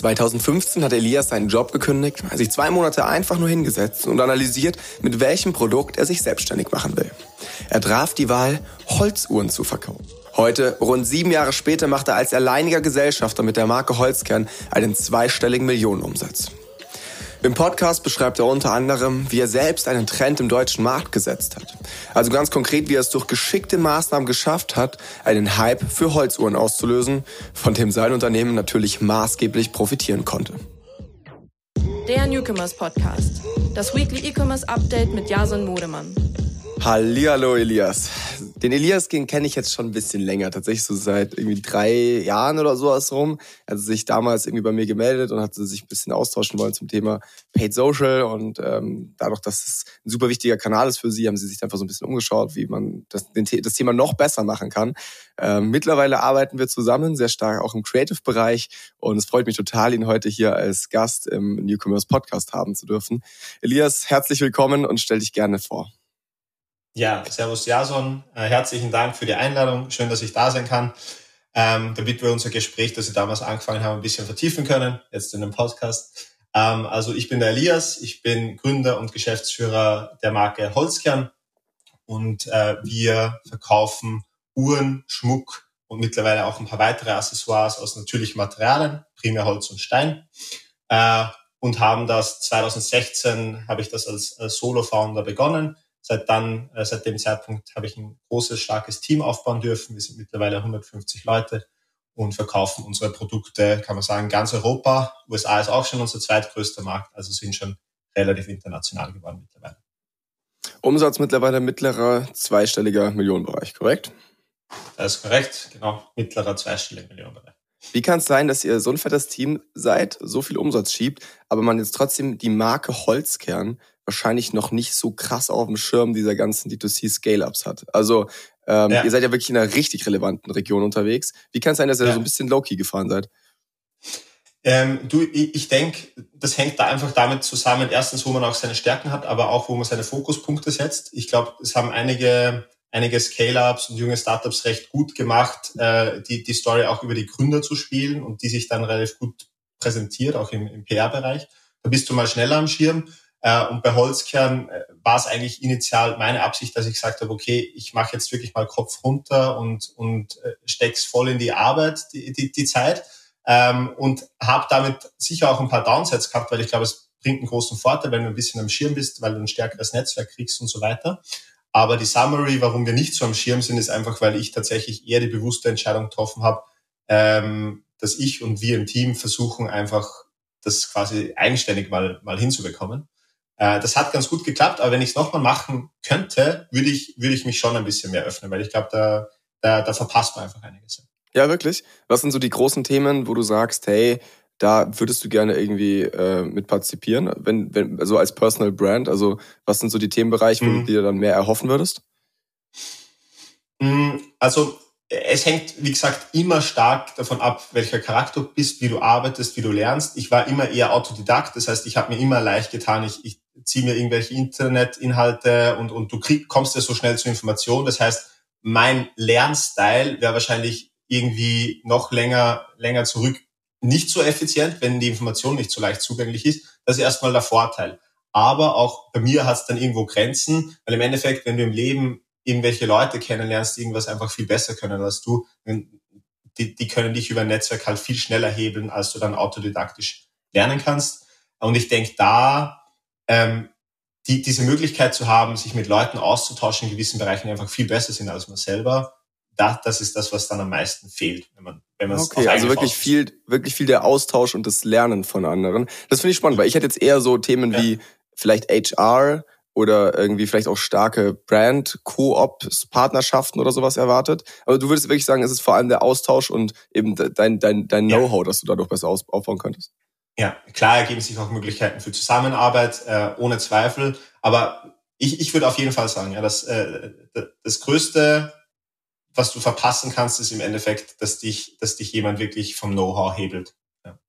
2015 hat Elias seinen Job gekündigt, sich zwei Monate einfach nur hingesetzt und analysiert, mit welchem Produkt er sich selbstständig machen will. Er traf die Wahl, Holzuhren zu verkaufen. Heute, rund sieben Jahre später, macht er als alleiniger Gesellschafter mit der Marke Holzkern einen zweistelligen Millionenumsatz. Im Podcast beschreibt er unter anderem, wie er selbst einen Trend im deutschen Markt gesetzt hat. Also ganz konkret, wie er es durch geschickte Maßnahmen geschafft hat, einen Hype für Holzuhren auszulösen, von dem sein Unternehmen natürlich maßgeblich profitieren konnte. Der Newcomers Podcast. Das Weekly E-Commerce Update mit Jason Modemann. Hallihallo Elias. Den Elias kenne ich jetzt schon ein bisschen länger, tatsächlich so seit irgendwie drei Jahren oder sowas rum. Er hat sich damals irgendwie bei mir gemeldet und hat sich ein bisschen austauschen wollen zum Thema Paid Social und ähm, dadurch, dass es ein super wichtiger Kanal ist für sie, haben sie sich einfach so ein bisschen umgeschaut, wie man das, den, das Thema noch besser machen kann. Ähm, mittlerweile arbeiten wir zusammen, sehr stark auch im Creative-Bereich und es freut mich total, ihn heute hier als Gast im Newcomers Podcast haben zu dürfen. Elias, herzlich willkommen und stell dich gerne vor. Ja, Servus Jason, äh, herzlichen Dank für die Einladung. Schön, dass ich da sein kann, ähm, damit wir unser Gespräch, das wir damals angefangen haben, ein bisschen vertiefen können, jetzt in dem Podcast. Ähm, also ich bin der Elias, ich bin Gründer und Geschäftsführer der Marke Holzkern und äh, wir verkaufen Uhren, Schmuck und mittlerweile auch ein paar weitere Accessoires aus natürlichen Materialien, primär Holz und Stein. Äh, und haben das 2016, habe ich das als, als Solo-Founder begonnen Seit dann, äh, seit dem Zeitpunkt habe ich ein großes, starkes Team aufbauen dürfen. Wir sind mittlerweile 150 Leute und verkaufen unsere Produkte, kann man sagen, ganz Europa. USA ist auch schon unser zweitgrößter Markt, also sind schon relativ international geworden mittlerweile. Umsatz mittlerweile mittlerer zweistelliger Millionenbereich, korrekt? Das ist korrekt, genau, mittlerer zweistelliger Millionenbereich. Wie kann es sein, dass ihr so ein fettes Team seid, so viel Umsatz schiebt, aber man jetzt trotzdem die Marke Holzkern wahrscheinlich noch nicht so krass auf dem Schirm dieser ganzen D2C-Scale-Ups hat. Also ähm, ja. ihr seid ja wirklich in einer richtig relevanten Region unterwegs. Wie kann es sein, dass ihr ja. so ein bisschen low-key gefahren seid? Ähm, du, ich, ich denke, das hängt da einfach damit zusammen, erstens, wo man auch seine Stärken hat, aber auch, wo man seine Fokuspunkte setzt. Ich glaube, es haben einige, einige Scale-Ups und junge Startups recht gut gemacht, äh, die, die Story auch über die Gründer zu spielen und die sich dann relativ gut präsentiert, auch im, im PR-Bereich. Da bist du mal schneller am Schirm. Äh, und bei Holzkern äh, war es eigentlich initial meine Absicht, dass ich gesagt habe, okay, ich mache jetzt wirklich mal Kopf runter und, und äh, steck's voll in die Arbeit, die, die, die Zeit. Ähm, und habe damit sicher auch ein paar Downsides gehabt, weil ich glaube, es bringt einen großen Vorteil, wenn du ein bisschen am Schirm bist, weil du ein stärkeres Netzwerk kriegst und so weiter. Aber die Summary, warum wir nicht so am Schirm sind, ist einfach, weil ich tatsächlich eher die bewusste Entscheidung getroffen habe, ähm, dass ich und wir im Team versuchen einfach das quasi eigenständig mal, mal hinzubekommen. Äh, das hat ganz gut geklappt, aber wenn ich es nochmal machen könnte, würde ich, würde ich mich schon ein bisschen mehr öffnen, weil ich glaube, da, da, da verpasst man einfach einiges. Ja, wirklich. Was sind so die großen Themen, wo du sagst, hey, da würdest du gerne irgendwie äh, mit partizipieren, wenn, wenn, also als Personal Brand? Also was sind so die Themenbereiche, wo mhm. du dir dann mehr erhoffen würdest? Mm, also es hängt, wie gesagt, immer stark davon ab, welcher Charakter du bist, wie du arbeitest, wie du lernst. Ich war immer eher Autodidakt, das heißt, ich habe mir immer leicht getan, ich, ich ziehe mir irgendwelche Internetinhalte und, und du krieg, kommst ja so schnell zur Information. Das heißt, mein Lernstyle wäre wahrscheinlich irgendwie noch länger, länger zurück nicht so effizient, wenn die Information nicht so leicht zugänglich ist. Das ist erstmal der Vorteil. Aber auch bei mir hat es dann irgendwo Grenzen, weil im Endeffekt, wenn du im Leben irgendwelche Leute kennenlernst, die irgendwas einfach viel besser können als du, die, die können dich über ein Netzwerk halt viel schneller hebeln, als du dann autodidaktisch lernen kannst. Und ich denke, da ähm, die, diese Möglichkeit zu haben, sich mit Leuten auszutauschen in gewissen Bereichen, die einfach viel besser sind als man selber, das, das ist das, was dann am meisten fehlt, wenn man wenn man okay, also wirklich viel, wirklich viel der Austausch und das Lernen von anderen. Das finde ich spannend, weil ich hätte jetzt eher so Themen ja. wie vielleicht HR oder irgendwie vielleicht auch starke Brand-Koop-Partnerschaften oder sowas erwartet. Aber du würdest wirklich sagen, es ist vor allem der Austausch und eben dein, dein, dein Know-how, das du dadurch besser aufbauen könntest. Ja, klar ergeben sich auch Möglichkeiten für Zusammenarbeit, äh, ohne Zweifel. Aber ich, ich würde auf jeden Fall sagen, ja, dass äh, das Größte, was du verpassen kannst, ist im Endeffekt, dass dich, dass dich jemand wirklich vom Know-how hebelt.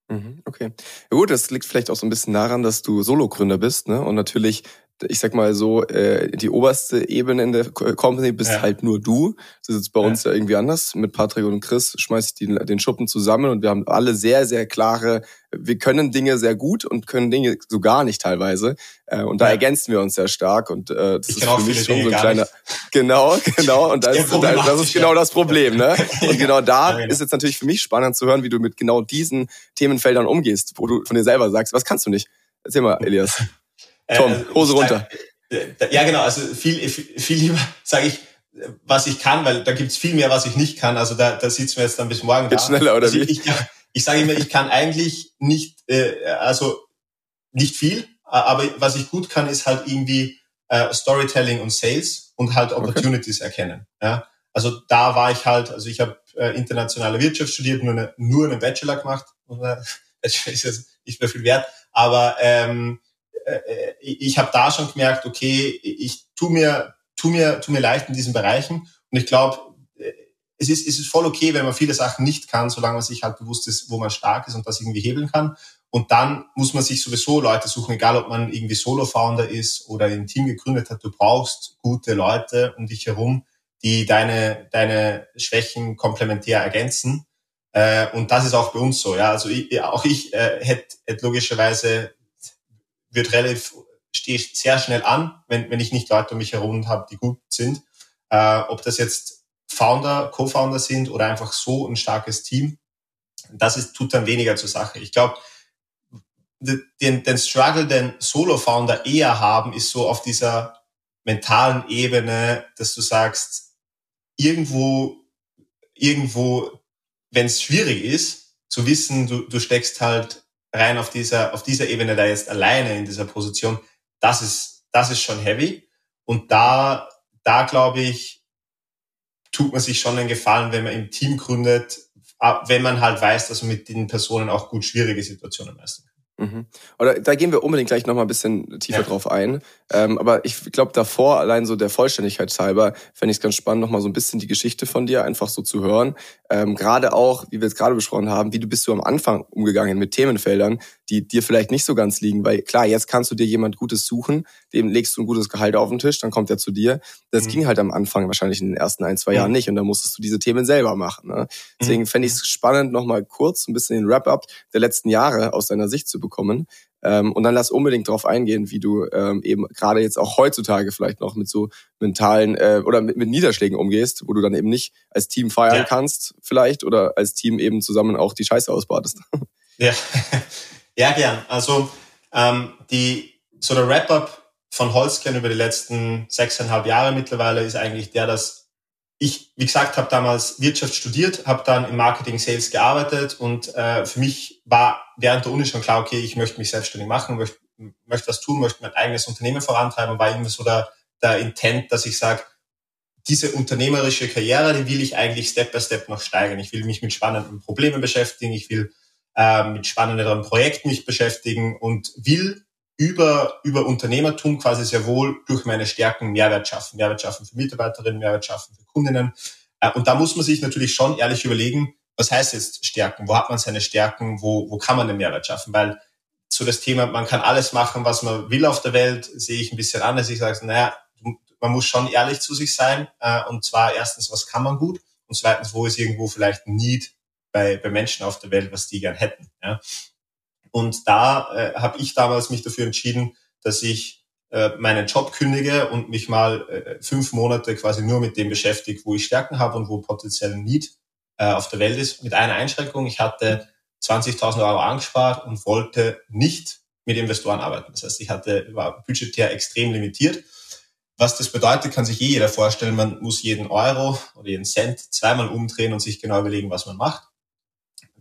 Mhm, okay. Ja gut, das liegt vielleicht auch so ein bisschen daran, dass du Solo-Gründer bist, ne? Und natürlich ich sag mal so, äh, die oberste Ebene in der Company bist ja. halt nur du. Das ist jetzt bei ja. uns ja irgendwie anders. Mit Patrick und Chris schmeiß ich die, den Schuppen zusammen und wir haben alle sehr, sehr klare, wir können Dinge sehr gut und können Dinge so gar nicht teilweise. Äh, und da ja. ergänzen wir uns sehr stark und äh, das ich ist für mich schon so ein kleiner. Genau, genau. Und das, ist, das ist genau das Problem, ne? Und genau da genau. ist jetzt natürlich für mich spannend zu hören, wie du mit genau diesen Themenfeldern umgehst, wo du von dir selber sagst, was kannst du nicht? Erzähl mal, Elias. Äh, Tom, äh, Hose runter. Ja, genau. Also viel, viel lieber sage ich, was ich kann, weil da gibt's viel mehr, was ich nicht kann. Also da, da sitzen wir jetzt dann bis morgen Geht da. schneller, oder also wie? Ich, ich, ich sage immer, ich kann eigentlich nicht, äh, also nicht viel, aber was ich gut kann, ist halt irgendwie äh, Storytelling und Sales und halt Opportunities okay. erkennen. Ja? Also da war ich halt, also ich habe äh, internationale Wirtschaft studiert, nur, eine, nur einen Bachelor gemacht. Bachelor ist jetzt nicht mehr viel wert, aber ähm, äh, äh ich habe da schon gemerkt, okay, ich tu mir, tu mir, tu mir leicht in diesen Bereichen und ich glaube, äh, es ist, es ist voll okay, wenn man viele Sachen nicht kann, solange man sich halt bewusst ist, wo man stark ist und das irgendwie hebeln kann. Und dann muss man sich sowieso Leute suchen, egal ob man irgendwie Solo-Founder ist oder ein Team gegründet hat. Du brauchst gute Leute um dich herum, die deine, deine Schwächen komplementär ergänzen. Äh, und das ist auch bei uns so. Ja, also ich, auch ich äh, hätte hätt logischerweise wird relativ stehe ich sehr schnell an, wenn, wenn ich nicht Leute um mich herum habe, die gut sind. Äh, ob das jetzt Founder, Co-Founder sind oder einfach so ein starkes Team, das ist, tut dann weniger zur Sache. Ich glaube, den, den Struggle, den Solo-Founder eher haben, ist so auf dieser mentalen Ebene, dass du sagst, irgendwo, irgendwo, wenn es schwierig ist, zu wissen, du, du steckst halt rein auf dieser, auf dieser Ebene da jetzt alleine in dieser Position, das ist, das ist schon heavy. Und da, da glaube ich, tut man sich schon einen Gefallen, wenn man im Team gründet, wenn man halt weiß, dass man mit den Personen auch gut schwierige Situationen meistern kann. Mhm. Oder da gehen wir unbedingt gleich nochmal ein bisschen tiefer ja. drauf ein. Ähm, aber ich glaube, davor, allein so der Vollständigkeit halber, fände ich es ganz spannend, nochmal so ein bisschen die Geschichte von dir einfach so zu hören. Ähm, gerade auch, wie wir es gerade besprochen haben, wie du bist du am Anfang umgegangen mit Themenfeldern, die dir vielleicht nicht so ganz liegen. Weil klar, jetzt kannst du dir jemand Gutes suchen, dem legst du ein gutes Gehalt auf den Tisch, dann kommt er zu dir. Das mhm. ging halt am Anfang wahrscheinlich in den ersten ein, zwei mhm. Jahren nicht. Und dann musstest du diese Themen selber machen. Ne? Deswegen mhm. fände ich es spannend, nochmal kurz ein bisschen den Wrap-up der letzten Jahre aus deiner Sicht zu bekommen. Ähm, und dann lass unbedingt darauf eingehen, wie du ähm, eben gerade jetzt auch heutzutage vielleicht noch mit so mentalen äh, oder mit, mit Niederschlägen umgehst, wo du dann eben nicht als Team feiern ja. kannst, vielleicht, oder als Team eben zusammen auch die Scheiße ausbadest. Ja, ja gern. Also ähm, die so der Wrap-up von Holzkern über die letzten sechseinhalb Jahre mittlerweile ist eigentlich der, dass ich, wie gesagt, habe damals Wirtschaft studiert, habe dann im Marketing Sales gearbeitet und äh, für mich war während der Uni schon klar, okay, ich möchte mich selbstständig machen, möchte, möchte was tun, möchte mein eigenes Unternehmen vorantreiben, war irgendwie so der, der Intent, dass ich sage, diese unternehmerische Karriere, die will ich eigentlich Step by Step noch steigern. Ich will mich mit spannenden Problemen beschäftigen, ich will äh, mit spannenderen Projekten mich beschäftigen und will über, über Unternehmertum quasi sehr wohl durch meine Stärken Mehrwert schaffen. Mehrwert schaffen für Mitarbeiterinnen, Mehrwert schaffen für Kundinnen. Äh, und da muss man sich natürlich schon ehrlich überlegen, was heißt jetzt Stärken? Wo hat man seine Stärken? Wo, wo kann man den Mehrwert schaffen? Weil so das Thema, man kann alles machen, was man will auf der Welt, sehe ich ein bisschen anders. Ich sage, naja, man muss schon ehrlich zu sich sein. Äh, und zwar erstens, was kann man gut? Und zweitens, wo ist irgendwo vielleicht ein Need bei, bei Menschen auf der Welt, was die gern hätten? Ja? Und da äh, habe ich damals mich dafür entschieden, dass ich äh, meinen Job kündige und mich mal äh, fünf Monate quasi nur mit dem beschäftige, wo ich Stärken habe und wo potenziell ein Need äh, auf der Welt ist. Mit einer Einschränkung, ich hatte 20.000 Euro angespart und wollte nicht mit Investoren arbeiten. Das heißt, ich hatte, war budgetär extrem limitiert. Was das bedeutet, kann sich eh jeder vorstellen. Man muss jeden Euro oder jeden Cent zweimal umdrehen und sich genau überlegen, was man macht.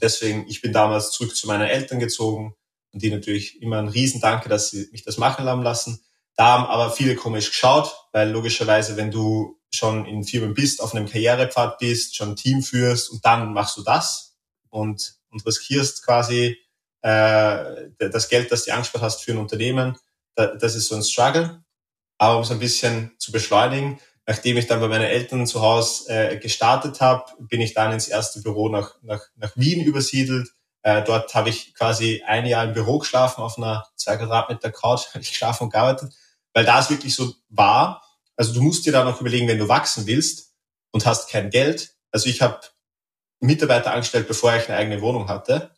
Deswegen, ich bin damals zurück zu meinen Eltern gezogen und die natürlich immer ein Riesendanke, dass sie mich das machen haben lassen. Da haben aber viele komisch geschaut, weil logischerweise, wenn du schon in Firmen bist, auf einem Karrierepfad bist, schon ein Team führst und dann machst du das und, und riskierst quasi äh, das Geld, das du angespart hast für ein Unternehmen, das ist so ein Struggle. Aber um es ein bisschen zu beschleunigen, nachdem ich dann bei meinen Eltern zu Hause äh, gestartet habe, bin ich dann ins erste Büro nach, nach, nach Wien übersiedelt. Äh, dort habe ich quasi ein Jahr im Büro geschlafen auf einer zwei Quadratmeter Couch, habe ich geschlafen und gearbeitet. weil da es wirklich so war, also du musst dir da noch überlegen, wenn du wachsen willst und hast kein Geld. Also ich habe Mitarbeiter angestellt, bevor ich eine eigene Wohnung hatte,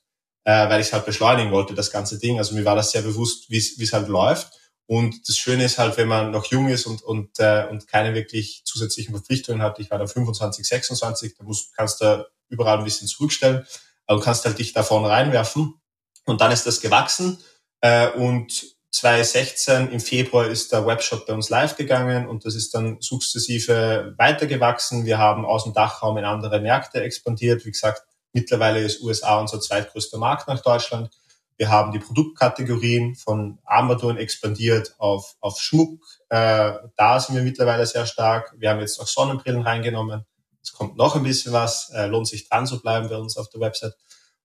äh, weil ich es halt beschleunigen wollte, das ganze Ding. Also mir war das sehr bewusst, wie es halt läuft. Und das Schöne ist halt, wenn man noch jung ist und, und, äh, und keine wirklich zusätzlichen Verpflichtungen hat, ich war da 25, 26, da musst, kannst du überall ein bisschen zurückstellen, aber du kannst halt dich da vorne reinwerfen. Und dann ist das gewachsen. Äh, und 2016 im Februar ist der Webshop bei uns live gegangen und das ist dann sukzessive weitergewachsen. Wir haben aus dem Dachraum in andere Märkte expandiert. Wie gesagt, mittlerweile ist USA unser zweitgrößter Markt nach Deutschland. Wir haben die Produktkategorien von Armaturen expandiert auf, auf Schmuck. Äh, da sind wir mittlerweile sehr stark. Wir haben jetzt auch Sonnenbrillen reingenommen. Es kommt noch ein bisschen was. Äh, lohnt sich dran zu bleiben bei uns auf der Website.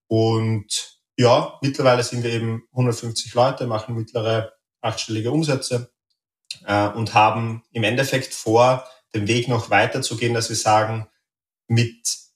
Und ja, mittlerweile sind wir eben 150 Leute, machen mittlere achtstellige Umsätze äh, und haben im Endeffekt vor, den Weg noch weiterzugehen, dass wir sagen, mit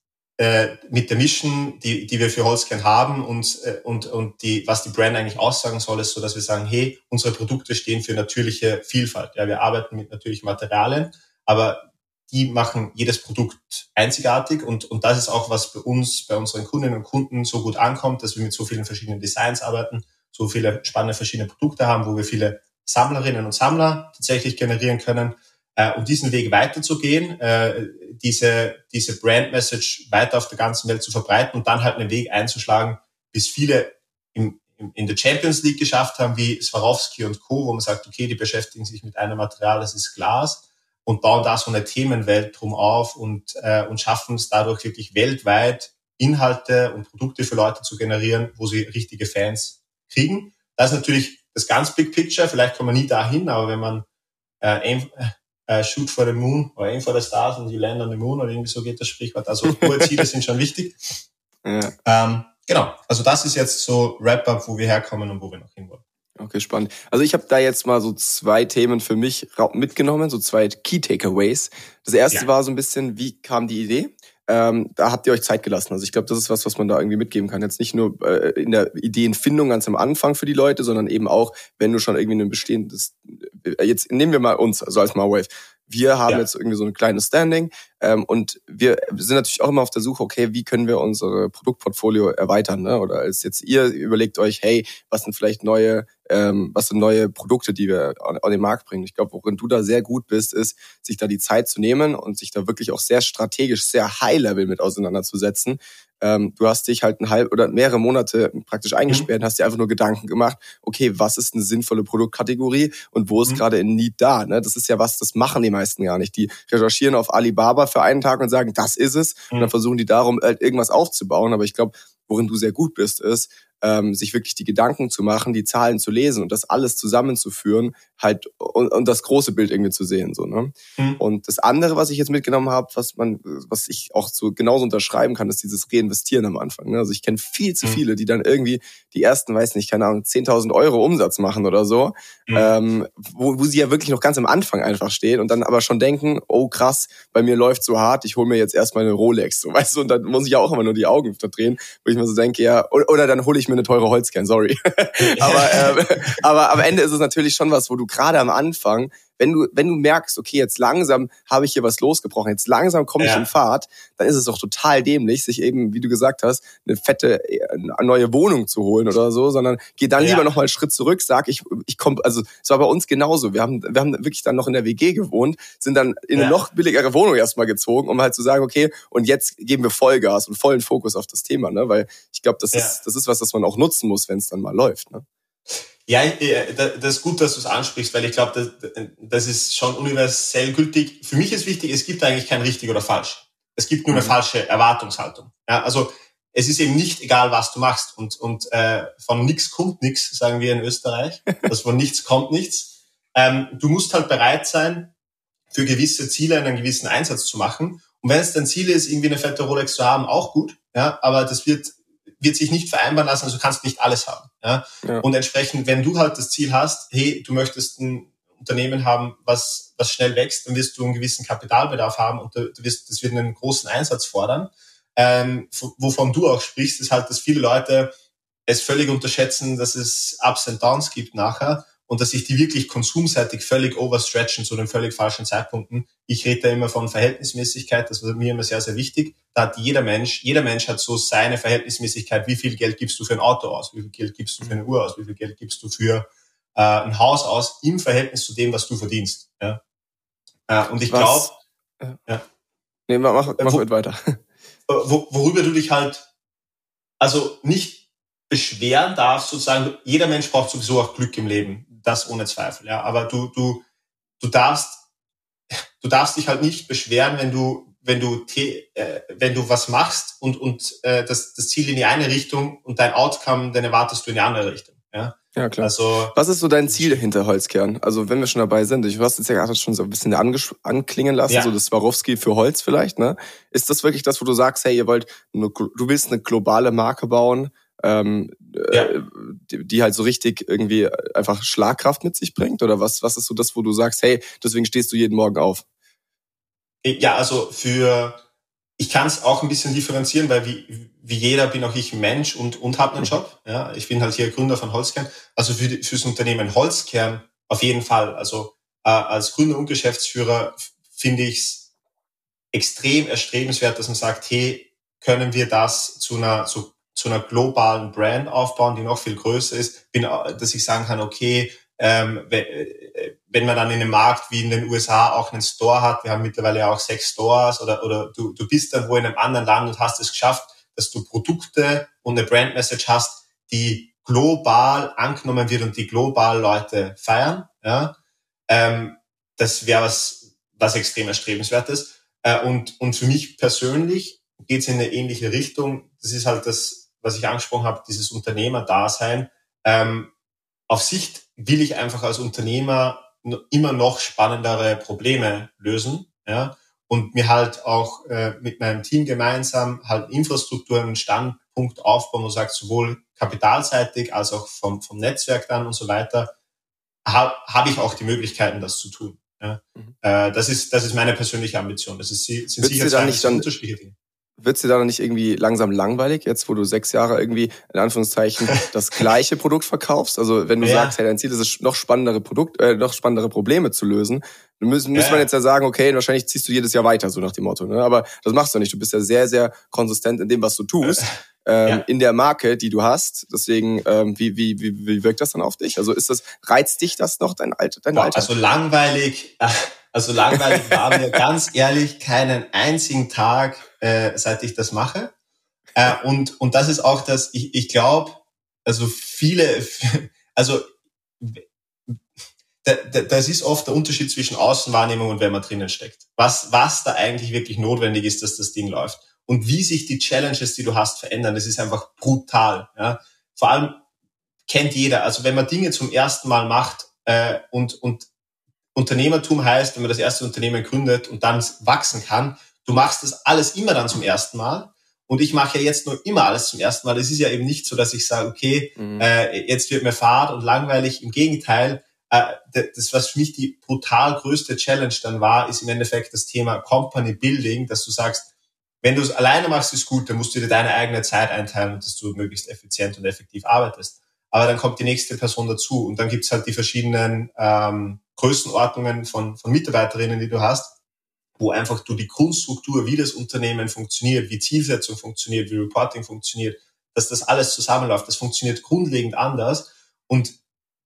mit der Mission, die, die wir für Holzkern haben und, äh, und, und die, was die Brand eigentlich aussagen soll, ist so, dass wir sagen, hey, unsere Produkte stehen für natürliche Vielfalt. Ja, wir arbeiten mit natürlichen Materialien, aber die machen jedes Produkt einzigartig und, und das ist auch, was bei uns, bei unseren Kundinnen und Kunden so gut ankommt, dass wir mit so vielen verschiedenen Designs arbeiten, so viele spannende verschiedene Produkte haben, wo wir viele Sammlerinnen und Sammler tatsächlich generieren können äh, um diesen Weg weiterzugehen, äh, diese, diese Brand Message weiter auf der ganzen Welt zu verbreiten und dann halt einen Weg einzuschlagen, bis viele im, im, in der Champions League geschafft haben, wie Swarovski und Co., wo man sagt, okay, die beschäftigen sich mit einem Material, das ist Glas und bauen da so eine Themenwelt drum auf und, äh, und schaffen es dadurch wirklich weltweit Inhalte und Produkte für Leute zu generieren, wo sie richtige Fans kriegen. Das ist natürlich das ganz Big Picture. Vielleicht kommen wir nie dahin, aber wenn man äh, äh, Shoot for the Moon oder Aim for the Stars und you land on the Moon oder irgendwie so geht das Sprichwort. Also hohe Ziele sind schon wichtig. Ja. Ähm, genau, also das ist jetzt so Wrap-up, wo wir herkommen und wo wir noch hinwollen. Okay, spannend. Also ich habe da jetzt mal so zwei Themen für mich mitgenommen, so zwei Key Takeaways. Das erste ja. war so ein bisschen, wie kam die Idee? Ähm, da habt ihr euch Zeit gelassen. Also ich glaube, das ist was, was man da irgendwie mitgeben kann. Jetzt nicht nur äh, in der Ideenfindung ganz am Anfang für die Leute, sondern eben auch, wenn du schon irgendwie ein bestehendes, äh, jetzt nehmen wir mal uns, also als Marwave. Wir haben ja. jetzt irgendwie so ein kleines Standing ähm, und wir sind natürlich auch immer auf der Suche, okay, wie können wir unsere Produktportfolio erweitern? Ne? Oder als jetzt ihr überlegt euch, hey, was sind vielleicht neue, ähm, was sind neue Produkte, die wir an, an den Markt bringen? Ich glaube, worin du da sehr gut bist, ist, sich da die Zeit zu nehmen und sich da wirklich auch sehr strategisch, sehr high-level mit auseinanderzusetzen, ähm, du hast dich halt ein halb oder mehrere Monate praktisch eingesperrt, mhm. hast dir einfach nur Gedanken gemacht, okay, was ist eine sinnvolle Produktkategorie und wo ist mhm. gerade ein Need da? Ne? Das ist ja was, das machen die meisten gar nicht. Die recherchieren auf Alibaba für einen Tag und sagen, das ist es. Mhm. Und dann mhm. versuchen die darum halt irgendwas aufzubauen. Aber ich glaube, worin du sehr gut bist, ist, ähm, sich wirklich die Gedanken zu machen, die Zahlen zu lesen und das alles zusammenzuführen, halt und, und das große Bild irgendwie zu sehen. So, ne? Mhm. Und das andere, was ich jetzt mitgenommen habe, was man, was ich auch so genauso unterschreiben kann, ist dieses Reinvestieren am Anfang. Ne? Also ich kenne viel zu mhm. viele, die dann irgendwie die ersten, weiß nicht, keine Ahnung, 10.000 Euro Umsatz machen oder so, mhm. ähm, wo, wo sie ja wirklich noch ganz am Anfang einfach stehen und dann aber schon denken, oh krass, bei mir läuft so hart, ich hole mir jetzt erstmal eine Rolex, so weißt du, und dann muss ich ja auch immer nur die Augen verdrehen, wo ich mir so denke, ja, oder, oder dann hole ich mir eine teure Holzkern, sorry. aber, äh, aber am Ende ist es natürlich schon was, wo du gerade am Anfang wenn du, wenn du merkst, okay, jetzt langsam habe ich hier was losgebrochen, jetzt langsam komme ich ja. in Fahrt, dann ist es doch total dämlich, sich eben, wie du gesagt hast, eine fette eine neue Wohnung zu holen oder so, sondern geh dann ja. lieber noch mal einen Schritt zurück, sag ich, ich komme, also es war bei uns genauso. Wir haben, wir haben wirklich dann noch in der WG gewohnt, sind dann in eine ja. noch billigere Wohnung erstmal gezogen, um halt zu sagen, okay, und jetzt geben wir Vollgas und vollen Fokus auf das Thema, ne? Weil ich glaube, das ist, das ist was, das man auch nutzen muss, wenn es dann mal läuft. Ne? Ja, äh, das ist gut, dass du es ansprichst, weil ich glaube, das, das ist schon universell gültig. Für mich ist wichtig, es gibt eigentlich kein richtig oder falsch. Es gibt nur eine mhm. falsche Erwartungshaltung. Ja, also es ist eben nicht egal, was du machst und, und äh, von nichts kommt nichts, sagen wir in Österreich. Also von nichts kommt nichts. Ähm, du musst halt bereit sein, für gewisse Ziele einen gewissen Einsatz zu machen. Und wenn es dein Ziel ist, irgendwie eine fette Rolex zu haben, auch gut. Ja, aber das wird wird sich nicht vereinbaren lassen, also du kannst nicht alles haben. Ja? ja? Und entsprechend, wenn du halt das Ziel hast, hey, du möchtest ein Unternehmen haben, was, was schnell wächst, dann wirst du einen gewissen Kapitalbedarf haben und du wirst, das wird einen großen Einsatz fordern. Ähm, wovon du auch sprichst, ist halt, dass viele Leute es völlig unterschätzen, dass es Ups and Downs gibt nachher und dass sich die wirklich konsumseitig völlig overstretchen zu den völlig falschen Zeitpunkten. Ich rede da immer von Verhältnismäßigkeit, das war mir immer sehr, sehr wichtig. Da hat jeder Mensch, jeder Mensch hat so seine Verhältnismäßigkeit, wie viel Geld gibst du für ein Auto aus, wie viel Geld gibst du für eine Uhr aus, wie viel Geld gibst du für äh, ein Haus aus, im Verhältnis zu dem, was du verdienst. Ja? Äh, und ich glaube... Äh, ja. Nee, mach, mach, wo, weiter. Wo, worüber du dich halt also nicht beschweren darfst, sozusagen, jeder Mensch braucht sowieso auch Glück im Leben das ohne Zweifel, ja. Aber du, du, du darfst, du darfst dich halt nicht beschweren, wenn du, wenn du, äh, wenn du was machst und, und äh, das, das Ziel in die eine Richtung und dein Outcome, dann erwartest du in die andere Richtung, ja. Ja, klar. Also, Was ist so dein Ziel hinter Holzkern? Also, wenn wir schon dabei sind, ich hast jetzt ja gerade schon so ein bisschen anklingen lassen, ja. so das Swarovski für Holz vielleicht, ne? Ist das wirklich das, wo du sagst, hey, ihr wollt, eine, du willst eine globale Marke bauen, ähm, ja. äh, die, die, halt so richtig irgendwie einfach Schlagkraft mit sich bringt? Oder was, was ist so das, wo du sagst, hey, deswegen stehst du jeden Morgen auf? Ja, also für, ich kann es auch ein bisschen differenzieren, weil wie, wie jeder bin auch ich Mensch und, und habe einen mhm. Job. Ja, ich bin halt hier Gründer von Holzkern. Also für fürs Unternehmen Holzkern auf jeden Fall. Also äh, als Gründer und Geschäftsführer finde ich es extrem erstrebenswert, dass man sagt, hey, können wir das zu einer so zu einer globalen Brand aufbauen, die noch viel größer ist, bin, dass ich sagen kann, okay, ähm, wenn man dann in einem Markt wie in den USA auch einen Store hat, wir haben mittlerweile auch sechs Stores oder, oder du, du bist dann wo in einem anderen Land und hast es geschafft, dass du Produkte und eine Brand Message hast, die global angenommen wird und die global Leute feiern. Ja? Ähm, das wäre was, was extrem erstrebenswertes. Äh, und, und für mich persönlich geht es in eine ähnliche Richtung. Das ist halt das was ich angesprochen habe, dieses Unternehmerdasein. Ähm, auf Sicht will ich einfach als Unternehmer immer noch spannendere Probleme lösen, ja, und mir halt auch äh, mit meinem Team gemeinsam halt Infrastruktur einen Standpunkt aufbauen, wo sagt, sowohl kapitalseitig als auch vom, vom Netzwerk dann und so weiter, habe hab ich auch die Möglichkeiten, das zu tun. Ja. Mhm. Äh, das ist das ist meine persönliche Ambition. Das ist sind Willst sicher zwei unterschiedliche Dinge wird dir da nicht irgendwie langsam langweilig, jetzt wo du sechs Jahre irgendwie in Anführungszeichen das gleiche Produkt verkaufst? Also wenn du ja. sagst, hey, dein Ziel ist es, noch spannendere Produkt, äh, noch spannendere Probleme zu lösen, dann müssen, ja. müssen man jetzt ja sagen, okay, wahrscheinlich ziehst du jedes Jahr weiter, so nach dem Motto. Ne? Aber das machst du nicht. Du bist ja sehr, sehr konsistent in dem, was du tust. Ähm, ja. in der Marke, die du hast. Deswegen, ähm, wie, wie, wie, wie wirkt das dann auf dich? Also ist das, reizt dich das noch, dein Alter? Dein Alter? Also langweilig, also langweilig war mir ganz ehrlich keinen einzigen Tag äh, seit ich das mache. Äh, und, und das ist auch das, ich, ich glaube, also viele, also das ist oft der Unterschied zwischen Außenwahrnehmung und wenn man drinnen steckt. Was, was da eigentlich wirklich notwendig ist, dass das Ding läuft. Und wie sich die Challenges, die du hast, verändern, das ist einfach brutal. Ja? Vor allem kennt jeder, also wenn man Dinge zum ersten Mal macht äh, und, und Unternehmertum heißt, wenn man das erste Unternehmen gründet und dann wachsen kann, Du machst das alles immer dann zum ersten Mal. Und ich mache ja jetzt nur immer alles zum ersten Mal. Es ist ja eben nicht so, dass ich sage, okay, mhm. äh, jetzt wird mir fad und langweilig. Im Gegenteil, äh, das, was für mich die brutal größte Challenge dann war, ist im Endeffekt das Thema Company Building, dass du sagst, wenn du es alleine machst, ist gut, dann musst du dir deine eigene Zeit einteilen und dass du möglichst effizient und effektiv arbeitest. Aber dann kommt die nächste Person dazu und dann gibt's halt die verschiedenen ähm, Größenordnungen von, von Mitarbeiterinnen, die du hast wo einfach du die Grundstruktur, wie das Unternehmen funktioniert, wie Zielsetzung funktioniert, wie Reporting funktioniert, dass das alles zusammenläuft. Das funktioniert grundlegend anders. Und,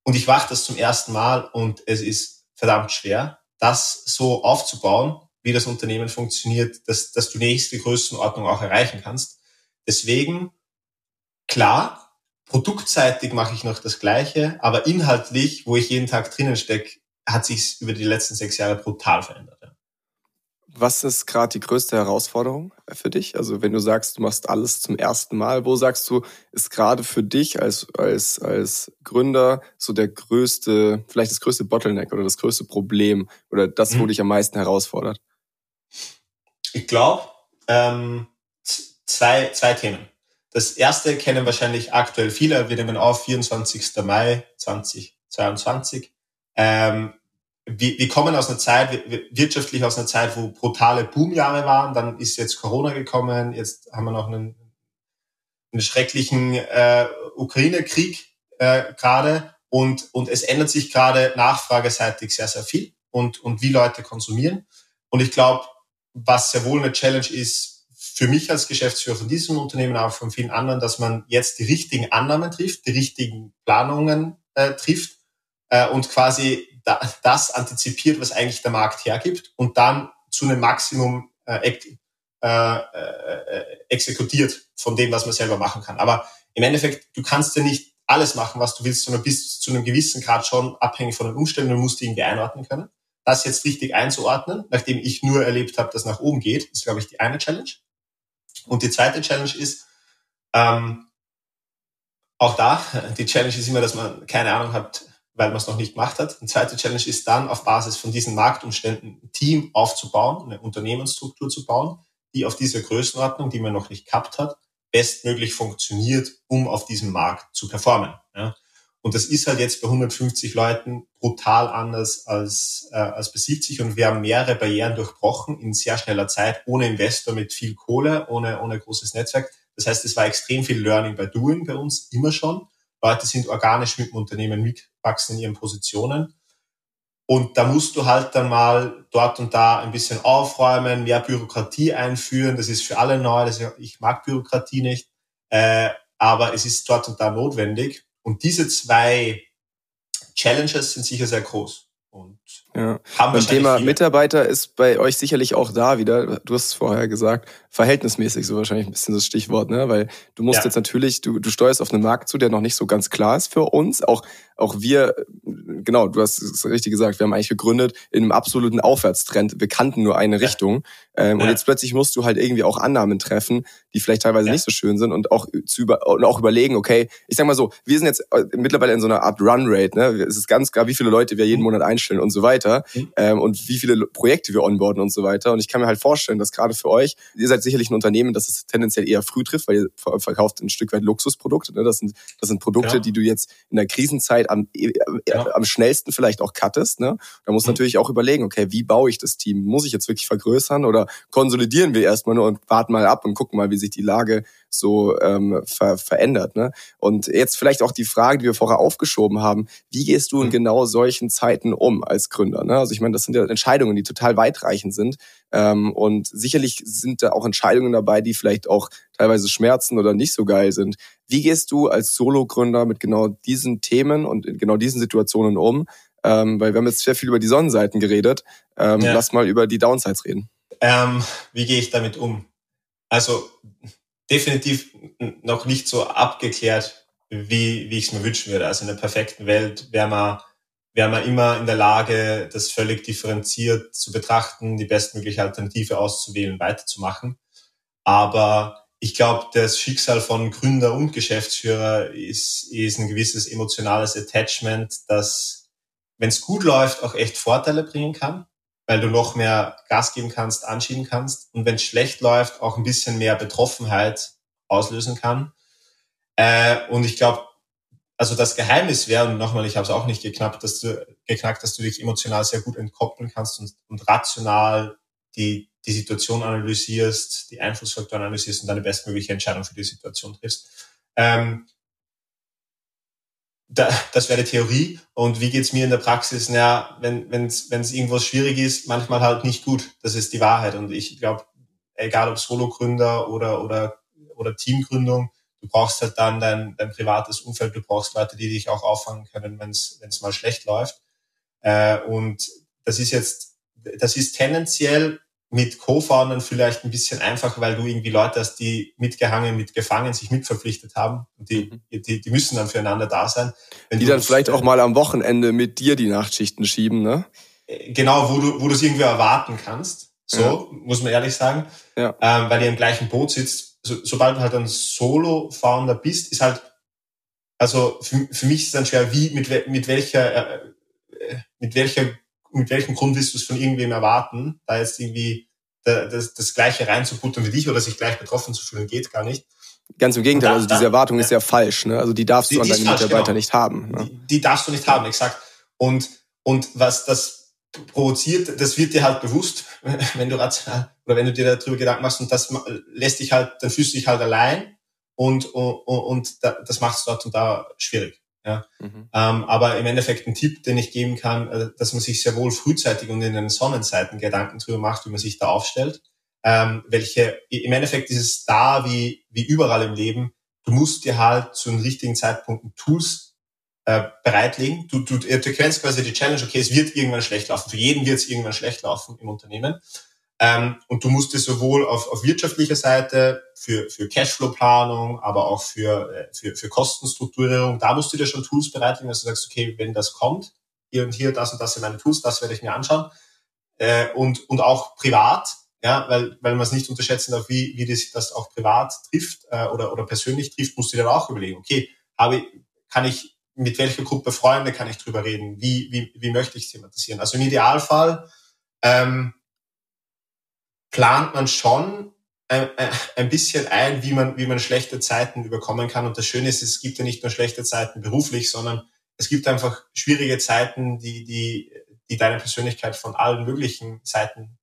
und ich mache das zum ersten Mal und es ist verdammt schwer, das so aufzubauen, wie das Unternehmen funktioniert, dass, dass du nächste Größenordnung auch erreichen kannst. Deswegen, klar, produktseitig mache ich noch das Gleiche, aber inhaltlich, wo ich jeden Tag drinnen stecke, hat sich über die letzten sechs Jahre brutal verändert. Ja. Was ist gerade die größte Herausforderung für dich? Also wenn du sagst, du machst alles zum ersten Mal, wo sagst du, ist gerade für dich als, als, als Gründer so der größte, vielleicht das größte Bottleneck oder das größte Problem oder das, wo mhm. dich am meisten herausfordert? Ich glaube, ähm, zwei, zwei Themen. Das erste kennen wahrscheinlich aktuell viele. Wir nehmen auf 24. Mai 2022. Ähm, wir, wir kommen aus einer Zeit, wirtschaftlich aus einer Zeit, wo brutale Boomjahre waren. Dann ist jetzt Corona gekommen. Jetzt haben wir noch einen, einen schrecklichen äh, Ukraine-Krieg äh, gerade. Und, und es ändert sich gerade nachfrageseitig sehr, sehr viel und, und wie Leute konsumieren. Und ich glaube, was sehr wohl eine Challenge ist für mich als Geschäftsführer von diesem Unternehmen, aber von vielen anderen, dass man jetzt die richtigen Annahmen trifft, die richtigen Planungen äh, trifft äh, und quasi da, das antizipiert, was eigentlich der Markt hergibt und dann zu einem Maximum äh, äh, äh, exekutiert von dem, was man selber machen kann. Aber im Endeffekt, du kannst ja nicht alles machen, was du willst, sondern bist zu einem gewissen Grad schon abhängig von den Umständen und musst die irgendwie einordnen können. Das jetzt richtig einzuordnen, nachdem ich nur erlebt habe, dass nach oben geht, ist, glaube ich, die eine Challenge. Und die zweite Challenge ist, ähm, auch da, die Challenge ist immer, dass man keine Ahnung hat, weil man es noch nicht gemacht hat. Die zweite Challenge ist dann, auf Basis von diesen Marktumständen ein Team aufzubauen, eine Unternehmensstruktur zu bauen, die auf dieser Größenordnung, die man noch nicht gehabt hat, bestmöglich funktioniert, um auf diesem Markt zu performen. Ja. Und das ist halt jetzt bei 150 Leuten brutal anders als, äh, als bei 70 und wir haben mehrere Barrieren durchbrochen in sehr schneller Zeit, ohne Investor mit viel Kohle, ohne, ohne großes Netzwerk. Das heißt, es war extrem viel Learning by Doing bei uns, immer schon. Leute sind organisch mit dem Unternehmen mitwachsen in ihren Positionen. Und da musst du halt dann mal dort und da ein bisschen aufräumen, mehr Bürokratie einführen. Das ist für alle neu. Ist, ich mag Bürokratie nicht, äh, aber es ist dort und da notwendig. Und diese zwei Challenges sind sicher sehr groß. Ja. Beim Thema viele. Mitarbeiter ist bei euch sicherlich auch da wieder, du hast es vorher gesagt, verhältnismäßig so wahrscheinlich ein bisschen das Stichwort, ne? Weil du musst ja. jetzt natürlich, du, du steuerst auf einen Markt zu, der noch nicht so ganz klar ist für uns. Auch, auch wir, genau, du hast es richtig gesagt, wir haben eigentlich gegründet in einem absoluten Aufwärtstrend. Wir kannten nur eine ja. Richtung. Ähm, ja. Und jetzt plötzlich musst du halt irgendwie auch Annahmen treffen, die vielleicht teilweise nicht so schön sind und auch zu über, und auch überlegen, okay, ich sag mal so, wir sind jetzt äh, mittlerweile in so einer Art Run-Rate, ne? Es ist ganz klar, wie viele Leute wir jeden mhm. Monat einstellen und so weiter mhm. ähm, und wie viele Projekte wir onboarden und so weiter. Und ich kann mir halt vorstellen, dass gerade für euch, ihr seid sicherlich ein Unternehmen, das es tendenziell eher früh trifft, weil ihr verkauft ein Stück weit Luxusprodukte. Ne? Das sind das sind Produkte, ja. die du jetzt in der Krisenzeit am, äh, ja. am schnellsten vielleicht auch cuttest. Ne? Da muss mhm. natürlich auch überlegen, okay, wie baue ich das Team? Muss ich jetzt wirklich vergrößern oder konsolidieren wir erstmal nur und warten mal ab und gucken mal, wie sich die Lage so ähm, ver verändert. Ne? Und jetzt vielleicht auch die Frage, die wir vorher aufgeschoben haben, wie gehst du in mhm. genau solchen Zeiten um als Gründer? Ne? Also ich meine, das sind ja Entscheidungen, die total weitreichend sind. Ähm, und sicherlich sind da auch Entscheidungen dabei, die vielleicht auch teilweise schmerzen oder nicht so geil sind. Wie gehst du als Solo-Gründer mit genau diesen Themen und in genau diesen Situationen um? Ähm, weil wir haben jetzt sehr viel über die Sonnenseiten geredet. Ähm, ja. Lass mal über die Downsides reden. Ähm, wie gehe ich damit um? Also definitiv noch nicht so abgeklärt, wie, wie ich es mir wünschen würde. Also in der perfekten Welt wäre man, wäre man immer in der Lage, das völlig differenziert zu betrachten, die bestmögliche Alternative auszuwählen, weiterzumachen. Aber ich glaube, das Schicksal von Gründer und Geschäftsführer ist, ist ein gewisses emotionales Attachment, das, wenn es gut läuft, auch echt Vorteile bringen kann weil du noch mehr Gas geben kannst, anschieben kannst und wenn es schlecht läuft, auch ein bisschen mehr Betroffenheit auslösen kann. Äh, und ich glaube, also das Geheimnis wäre, und nochmal, ich habe es auch nicht geknackt, dass du geknackt, dass du dich emotional sehr gut entkoppeln kannst und, und rational die, die Situation analysierst, die Einflussfaktoren analysierst und deine bestmögliche Entscheidung für die Situation triffst. Ähm, da, das wäre die Theorie. Und wie geht's mir in der Praxis? Naja, wenn es wenn's irgendwas schwierig ist, manchmal halt nicht gut. Das ist die Wahrheit. Und ich glaube, egal ob Solo-Gründer oder, oder, oder Teamgründung, du brauchst halt dann dein, dein privates Umfeld, du brauchst Leute, die dich auch auffangen können, wenn es mal schlecht läuft. Äh, und das ist jetzt, das ist tendenziell mit Co-Foundern vielleicht ein bisschen einfacher, weil du irgendwie Leute hast, die mitgehangen, mitgefangen, sich mitverpflichtet haben. Und die, mhm. die, die müssen dann füreinander da sein. Wenn die dann vielleicht auch mal am Wochenende mit dir die Nachtschichten schieben, ne? Äh, genau, wo du, wo du es irgendwie erwarten kannst. So, ja. muss man ehrlich sagen. Ja. Ähm, weil ihr im gleichen Boot sitzt. So, sobald du halt ein Solo-Founder bist, ist halt, also für, für mich ist es dann schwer, wie, mit, mit welcher, äh, äh mit welcher mit welchem Grund willst du es von irgendwem erwarten, da jetzt irgendwie das, das Gleiche reinzuputtern wie dich oder sich gleich betroffen zu fühlen, geht gar nicht. Ganz im Gegenteil, da, also diese Erwartung ja. ist ja falsch, ne? Also die darfst die, du an deine Mitarbeiter genau. nicht haben. Ne? Die, die, darfst du nicht haben, exakt. Und, und was das provoziert, das wird dir halt bewusst, wenn du rational oder wenn du dir darüber Gedanken machst und das lässt dich halt, dann fühlst du dich halt allein und, und, und das macht es dort und da schwierig. Ja. Mhm. Ähm, aber im Endeffekt ein Tipp, den ich geben kann, äh, dass man sich sehr wohl frühzeitig und in den Sonnenzeiten Gedanken drüber macht, wie man sich da aufstellt. Ähm, welche, im Endeffekt ist es da wie, wie überall im Leben, du musst dir halt zu den richtigen Zeitpunkten Tools äh, bereitlegen. Du, du, du kennst quasi die Challenge, okay, es wird irgendwann schlecht laufen. Für jeden wird es irgendwann schlecht laufen im Unternehmen. Ähm, und du musst dir sowohl auf, auf wirtschaftlicher Seite für, für Cashflow-Planung, aber auch für, äh, für, für Kostenstrukturierung, da musst du dir schon Tools bereitlegen, dass du sagst, okay, wenn das kommt, hier und hier, das und das sind meine Tools, das werde ich mir anschauen. Äh, und, und auch privat, ja, weil, weil man es nicht unterschätzen darf, wie, wie sich das auch privat trifft äh, oder, oder persönlich trifft, musst du dir auch überlegen, okay, habe, kann ich mit welcher Gruppe Freunde kann ich drüber reden? Wie, wie, wie möchte ich thematisieren? Also im Idealfall ähm, plant man schon ein, ein bisschen ein, wie man, wie man schlechte Zeiten überkommen kann. Und das Schöne ist, es gibt ja nicht nur schlechte Zeiten beruflich, sondern es gibt einfach schwierige Zeiten, die, die, die deine Persönlichkeit von allen möglichen Seiten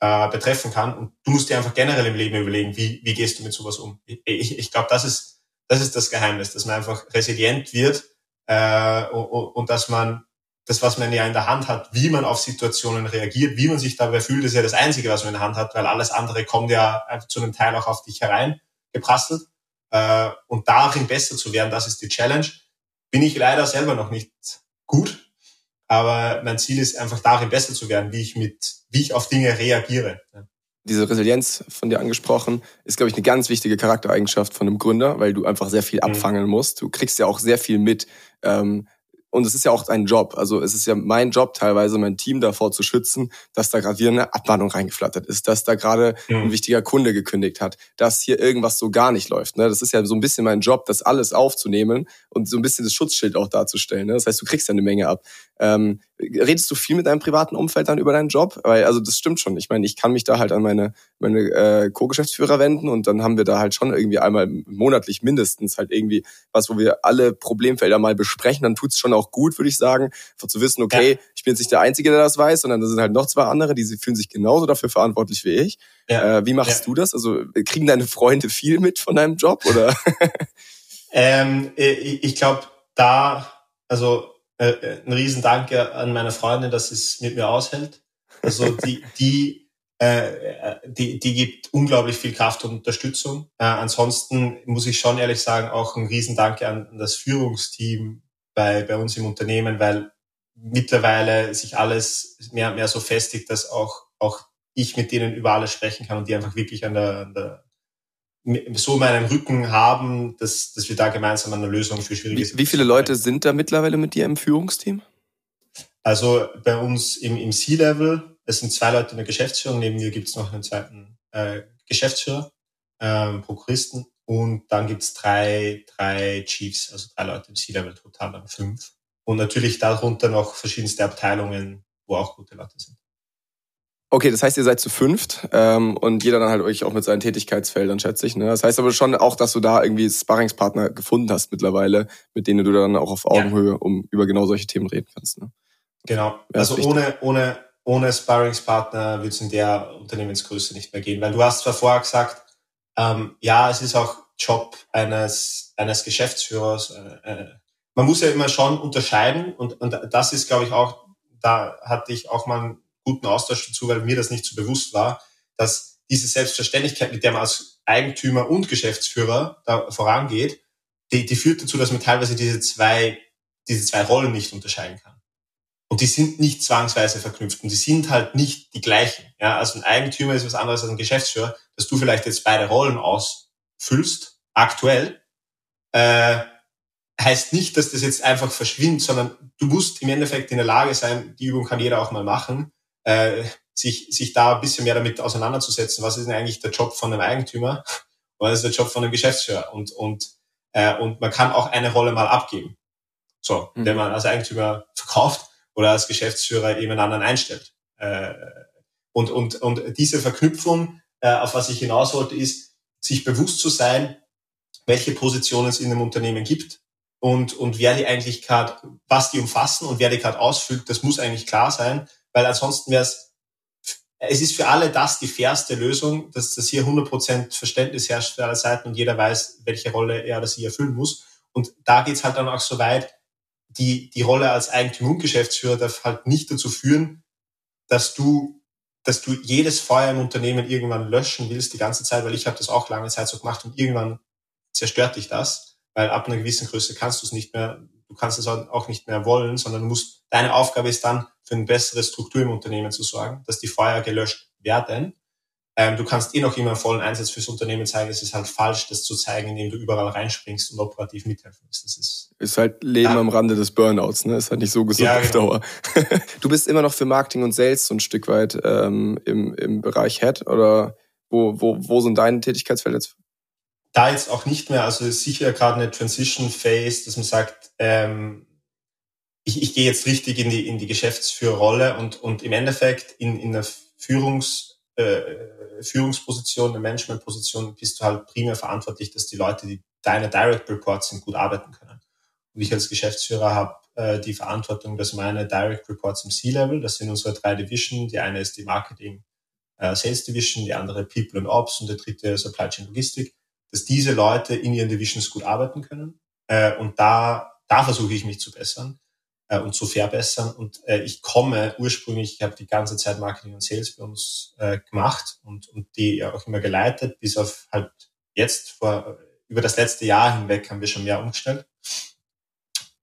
äh, betreffen kann. Und du musst dir einfach generell im Leben überlegen, wie, wie gehst du mit sowas um. Ich, ich, ich glaube, das ist, das ist das Geheimnis, dass man einfach resilient wird äh, und, und dass man das, was man ja in der Hand hat, wie man auf Situationen reagiert, wie man sich dabei fühlt, ist ja das Einzige, was man in der Hand hat, weil alles andere kommt ja zu einem Teil auch auf dich herein geprasselt. Äh, und darin besser zu werden, das ist die Challenge. Bin ich leider selber noch nicht gut, aber mein Ziel ist einfach darin besser zu werden, wie ich mit, wie ich auf Dinge reagiere. Diese Resilienz von dir angesprochen, ist, glaube ich, eine ganz wichtige Charaktereigenschaft von einem Gründer, weil du einfach sehr viel mhm. abfangen musst. Du kriegst ja auch sehr viel mit. Ähm, und es ist ja auch ein Job. Also es ist ja mein Job teilweise, mein Team davor zu schützen, dass da eine Abmahnung reingeflattert ist, dass da gerade mhm. ein wichtiger Kunde gekündigt hat, dass hier irgendwas so gar nicht läuft. Ne? Das ist ja so ein bisschen mein Job, das alles aufzunehmen und so ein bisschen das Schutzschild auch darzustellen. Ne? Das heißt, du kriegst ja eine Menge ab. Ähm, redest du viel mit deinem privaten Umfeld dann über deinen Job? Weil, also das stimmt schon. Ich meine, ich kann mich da halt an meine, meine äh, Co-Geschäftsführer wenden und dann haben wir da halt schon irgendwie einmal monatlich mindestens halt irgendwie was, wo wir alle Problemfelder mal besprechen. Dann tut's schon auch gut, würde ich sagen, einfach zu wissen, okay, ja. ich bin jetzt nicht der Einzige, der das weiß, sondern da sind halt noch zwei andere, die fühlen sich genauso dafür verantwortlich wie ich. Ja. Äh, wie machst ja. du das? Also kriegen deine Freunde viel mit von deinem Job oder? ähm, ich ich glaube, da, also äh, äh, ein Riesendanke an meine Freundin, dass es mit mir aushält. Also die, die, äh, die, die gibt unglaublich viel Kraft und Unterstützung. Äh, ansonsten muss ich schon ehrlich sagen, auch ein Riesendanke an, an das Führungsteam bei, bei uns im Unternehmen, weil mittlerweile sich alles mehr und mehr so festigt, dass auch, auch ich mit denen über alles sprechen kann und die einfach wirklich an der, an der so meinen Rücken haben, dass, dass wir da gemeinsam eine Lösung für schwierige Situationen Wie viele Leute sind da mittlerweile mit dir im Führungsteam? Also bei uns im, im C-Level, es sind zwei Leute in der Geschäftsführung, neben mir gibt es noch einen zweiten äh, Geschäftsführer, ähm, Prokuristen und dann gibt es drei, drei Chiefs, also drei Leute im C-Level, total dann fünf. Und natürlich darunter noch verschiedenste Abteilungen, wo auch gute Leute sind. Okay, das heißt, ihr seid zu fünft ähm, und jeder dann halt euch auch mit seinen Tätigkeitsfeldern, schätze ich. Ne? Das heißt aber schon auch, dass du da irgendwie Sparringspartner gefunden hast mittlerweile, mit denen du dann auch auf Augenhöhe ja. um über genau solche Themen reden kannst. Ne? Genau. Also ohne, ohne, ohne Sparringspartner würde es in der Unternehmensgröße nicht mehr gehen. Weil du hast zwar vorher gesagt, ähm, ja, es ist auch Job eines, eines Geschäftsführers. Äh, äh, man muss ja immer schon unterscheiden und, und das ist, glaube ich, auch, da hatte ich auch mal guten Austausch dazu, weil mir das nicht so bewusst war, dass diese Selbstverständlichkeit, mit der man als Eigentümer und Geschäftsführer da vorangeht, die, die führt dazu, dass man teilweise diese zwei, diese zwei Rollen nicht unterscheiden kann. Und die sind nicht zwangsweise verknüpft und die sind halt nicht die gleichen. Ja, also ein Eigentümer ist was anderes als ein Geschäftsführer, dass du vielleicht jetzt beide Rollen ausfüllst, aktuell, äh, heißt nicht, dass das jetzt einfach verschwindet, sondern du musst im Endeffekt in der Lage sein, die Übung kann jeder auch mal machen, äh, sich, sich da ein bisschen mehr damit auseinanderzusetzen, was ist denn eigentlich der Job von einem Eigentümer, was ist der Job von einem Geschäftsführer und, und, äh, und man kann auch eine Rolle mal abgeben. So, mhm. wenn man als Eigentümer verkauft oder als Geschäftsführer jemand anderen einstellt. Äh, und, und, und diese Verknüpfung, äh, auf was ich hinaus wollte, ist, sich bewusst zu sein, welche Positionen es in einem Unternehmen gibt und, und wer die eigentlich gerade, was die umfassen und wer die gerade ausfüllt, das muss eigentlich klar sein, weil ansonsten wäre es, es ist für alle das die fairste Lösung, dass, dass hier 100% Verständnis herrscht für alle Seiten und jeder weiß, welche Rolle er oder sie erfüllen muss. Und da geht's halt dann auch so weit, die, die Rolle als Eigentümer und Geschäftsführer darf halt nicht dazu führen, dass du, dass du jedes Feuer im Unternehmen irgendwann löschen willst die ganze Zeit, weil ich habe das auch lange Zeit so gemacht und irgendwann zerstört dich das, weil ab einer gewissen Größe kannst du es nicht mehr, du kannst es auch nicht mehr wollen, sondern du musst, deine Aufgabe ist dann, für eine bessere Struktur im Unternehmen zu sorgen, dass die Feuer gelöscht werden ähm, du kannst eh noch immer einen vollen Einsatz fürs Unternehmen zeigen. Es ist halt falsch, das zu zeigen, indem du überall reinspringst und operativ mithelfen musst. Das ist, ist halt Leben ja. am Rande des Burnouts, ne? Ist halt nicht so gesund ja, auf genau. Dauer. du bist immer noch für Marketing und Sales so ein Stück weit ähm, im, im Bereich Head oder wo, wo, wo sind deine Tätigkeitsfelder jetzt? Da jetzt auch nicht mehr. Also sicher gerade eine Transition Phase, dass man sagt, ähm, ich, ich gehe jetzt richtig in die, in die Geschäftsführerrolle und, und im Endeffekt in, in der Führungs- äh, Führungsposition, eine Managementposition bist du halt primär verantwortlich, dass die Leute, die deine Direct Reports sind, gut arbeiten können. Und ich als Geschäftsführer habe äh, die Verantwortung, dass meine Direct Reports im C-Level, das sind unsere drei Division, die eine ist die Marketing äh, Sales Division, die andere People and Ops und der dritte Supply Chain Logistik, dass diese Leute in ihren Divisions gut arbeiten können. Äh, und da, da versuche ich mich zu bessern äh, und zu verbessern. Und äh, ich komme ursprünglich, ich habe die ganze Zeit Marketing und Sales bei uns äh, gemacht und, und die auch immer geleitet, bis auf halt jetzt vor über das letzte Jahr hinweg haben wir schon mehr umgestellt.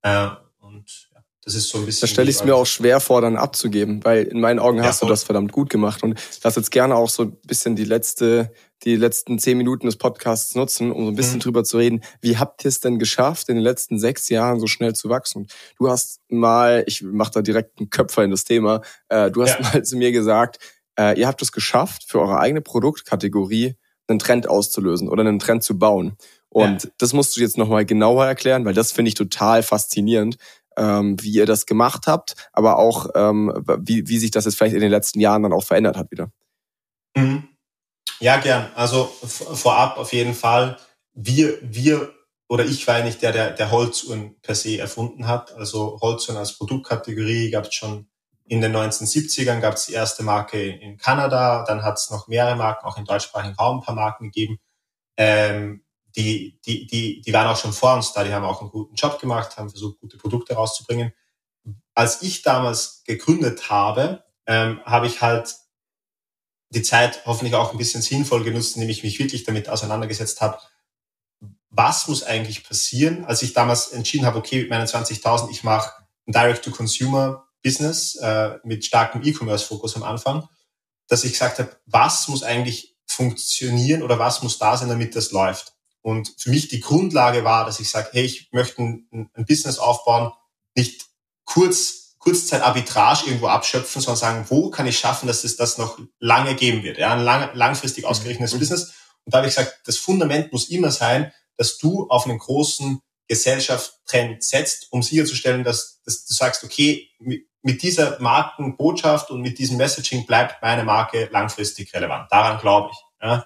Äh, und ja, das ist so ein bisschen. Da stelle ich es mir auch schwer vor, dann abzugeben, weil in meinen Augen hast ja, du das verdammt gut gemacht. Und lass jetzt gerne auch so ein bisschen die letzte die letzten zehn Minuten des Podcasts nutzen, um so ein bisschen mhm. drüber zu reden. Wie habt ihr es denn geschafft, in den letzten sechs Jahren so schnell zu wachsen? Du hast mal, ich mach da direkt einen Köpfer in das Thema, äh, du hast ja. mal zu mir gesagt, äh, ihr habt es geschafft, für eure eigene Produktkategorie einen Trend auszulösen oder einen Trend zu bauen. Und ja. das musst du jetzt nochmal genauer erklären, weil das finde ich total faszinierend, ähm, wie ihr das gemacht habt, aber auch ähm, wie, wie sich das jetzt vielleicht in den letzten Jahren dann auch verändert hat wieder. Mhm. Ja, gern. Also vorab auf jeden Fall. Wir, wir oder ich war nicht der, der, der Holzuhren per se erfunden hat. Also Holzuhren als Produktkategorie gab es schon in den 1970ern, gab es die erste Marke in Kanada, dann hat es noch mehrere Marken, auch im deutschsprachigen Raum ein paar Marken gegeben. Ähm, die, die, die, die waren auch schon vor uns da, die haben auch einen guten Job gemacht, haben versucht, gute Produkte rauszubringen. Als ich damals gegründet habe, ähm, habe ich halt die Zeit hoffentlich auch ein bisschen sinnvoll genutzt, indem ich mich wirklich damit auseinandergesetzt habe, was muss eigentlich passieren, als ich damals entschieden habe, okay, mit meinen 20.000, ich mache ein Direct-to-Consumer-Business äh, mit starkem E-Commerce-Fokus am Anfang, dass ich gesagt habe, was muss eigentlich funktionieren oder was muss da sein, damit das läuft. Und für mich die Grundlage war, dass ich sage, hey, ich möchte ein, ein Business aufbauen, nicht kurz Kurzzeit-Arbitrage irgendwo abschöpfen, sondern sagen, wo kann ich schaffen, dass es das noch lange geben wird? Ja, ein lang, langfristig ausgerichtetes mhm. Business. Und da habe ich gesagt, das Fundament muss immer sein, dass du auf einen großen Gesellschaftstrend setzt, um sicherzustellen, dass, dass du sagst, okay, mit dieser Markenbotschaft und mit diesem Messaging bleibt meine Marke langfristig relevant. Daran glaube ich. Ja.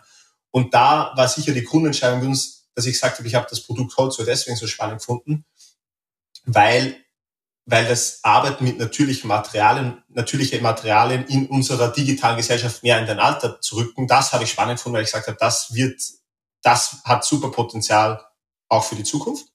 Und da war sicher die Grundentscheidung uns, dass ich sagte, ich habe das Produkt Holz so deswegen so spannend gefunden, weil weil das Arbeiten mit natürlichen Materialien, natürliche Materialien in unserer digitalen Gesellschaft mehr in den Alter zu rücken, das habe ich spannend gefunden, weil ich gesagt habe, das wird, das hat super Potenzial auch für die Zukunft.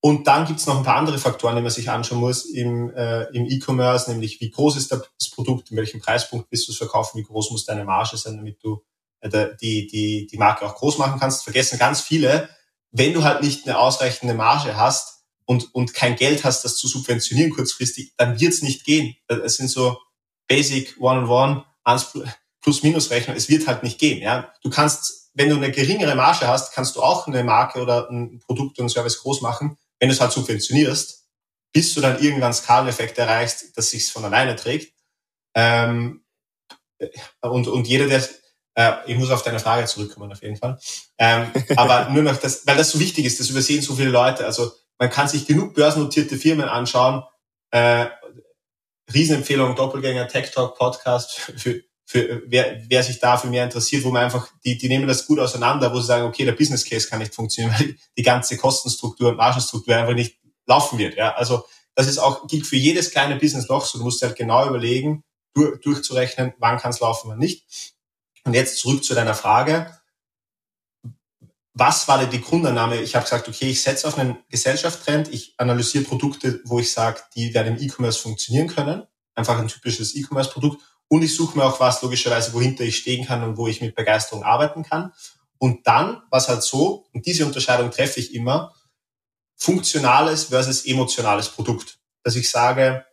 Und dann gibt es noch ein paar andere Faktoren, die man sich anschauen muss im, äh, im E-Commerce, nämlich wie groß ist das Produkt, in welchem Preispunkt bist du es verkaufen, wie groß muss deine Marge sein, damit du äh, die, die, die Marke auch groß machen kannst. Vergessen ganz viele, wenn du halt nicht eine ausreichende Marge hast, und, und kein Geld hast, das zu subventionieren kurzfristig, dann wird es nicht gehen. Es sind so Basic One-on-One, Plus-Minus-Rechnung. Es wird halt nicht gehen. Ja, Du kannst, wenn du eine geringere Marge hast, kannst du auch eine Marke oder ein Produkt oder ein Service groß machen. Wenn du es halt subventionierst, bis du dann irgendwann Skaleneffekt erreichst, dass sich's von alleine trägt. Ähm, und, und jeder, der, äh, ich muss auf deine Frage zurückkommen auf jeden Fall. Ähm, aber nur noch das, weil das so wichtig ist, das übersehen so viele Leute. Also man kann sich genug börsennotierte Firmen anschauen. Äh, Riesenempfehlung, Doppelgänger, Tech Talk Podcast für, für wer, wer sich dafür mehr interessiert, wo man einfach, die, die nehmen das gut auseinander, wo sie sagen, okay, der Business Case kann nicht funktionieren, weil die ganze Kostenstruktur und Margenstruktur einfach nicht laufen wird. Ja, also das ist auch gilt für jedes kleine Business noch so. Du musst halt genau überlegen, durch, durchzurechnen, wann kann es laufen, wann nicht. Und jetzt zurück zu deiner Frage was war denn die Grundannahme? Ich habe gesagt, okay, ich setze auf einen Gesellschaftstrend, ich analysiere Produkte, wo ich sage, die werden im E-Commerce funktionieren können. Einfach ein typisches E-Commerce-Produkt. Und ich suche mir auch was, logischerweise, wohinter ich stehen kann und wo ich mit Begeisterung arbeiten kann. Und dann was halt so, und diese Unterscheidung treffe ich immer, funktionales versus emotionales Produkt. Dass ich sage,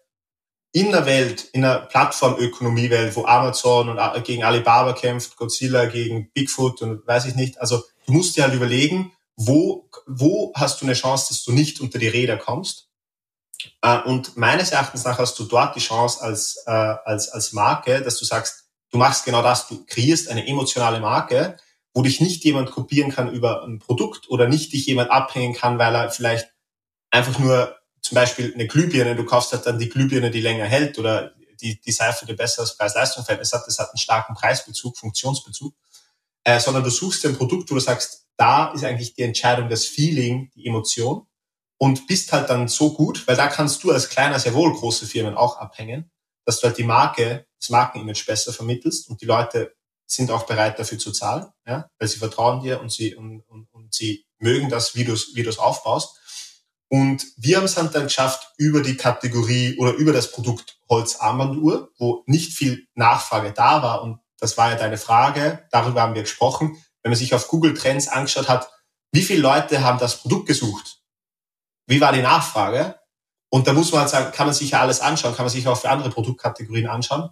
in der Welt, in der Plattformökonomiewelt, wo Amazon und gegen Alibaba kämpft, Godzilla gegen Bigfoot und weiß ich nicht, also du musst dir halt überlegen, wo, wo hast du eine Chance, dass du nicht unter die Räder kommst? Äh, und meines Erachtens nach hast du dort die Chance als, äh, als, als Marke, dass du sagst, du machst genau das, du kreierst eine emotionale Marke, wo dich nicht jemand kopieren kann über ein Produkt oder nicht dich jemand abhängen kann, weil er vielleicht einfach nur zum Beispiel eine Glühbirne, du kaufst halt dann die Glühbirne, die länger hält oder die, die Seife, die besseres Preis-Leistung-Verhältnis hat, das hat einen starken Preisbezug, Funktionsbezug, äh, sondern du suchst ein Produkt, wo du sagst, da ist eigentlich die Entscheidung, das Feeling, die Emotion und bist halt dann so gut, weil da kannst du als kleiner, sehr wohl große Firmen auch abhängen, dass du halt die Marke, das Markenimage besser vermittelst und die Leute sind auch bereit dafür zu zahlen, ja, weil sie vertrauen dir und sie und, und, und sie mögen das, wie du es wie du es aufbaust. Und wir haben es dann geschafft über die Kategorie oder über das Produkt Holzarmbanduhr, wo nicht viel Nachfrage da war. Und das war ja deine Frage, darüber haben wir gesprochen. Wenn man sich auf Google Trends angeschaut hat, wie viele Leute haben das Produkt gesucht? Wie war die Nachfrage? Und da muss man halt sagen, kann man sich ja alles anschauen, kann man sich auch für andere Produktkategorien anschauen.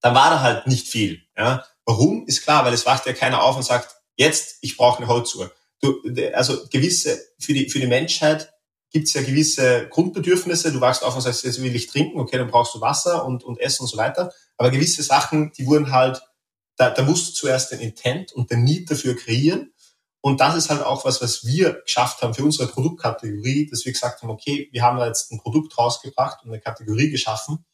Dann war da halt nicht viel. Ja. Warum? Ist klar, weil es wacht ja keiner auf und sagt, jetzt, ich brauche eine Holzuhr. Du, also gewisse, für die, für die Menschheit gibt es ja gewisse Grundbedürfnisse. Du wachst auf und sagst, jetzt will ich trinken, okay, dann brauchst du Wasser und, und Essen und so weiter. Aber gewisse Sachen, die wurden halt, da, da musst du zuerst den Intent und den Need dafür kreieren. Und das ist halt auch was, was wir geschafft haben für unsere Produktkategorie, dass wir gesagt haben, okay, wir haben da jetzt ein Produkt rausgebracht und eine Kategorie geschaffen,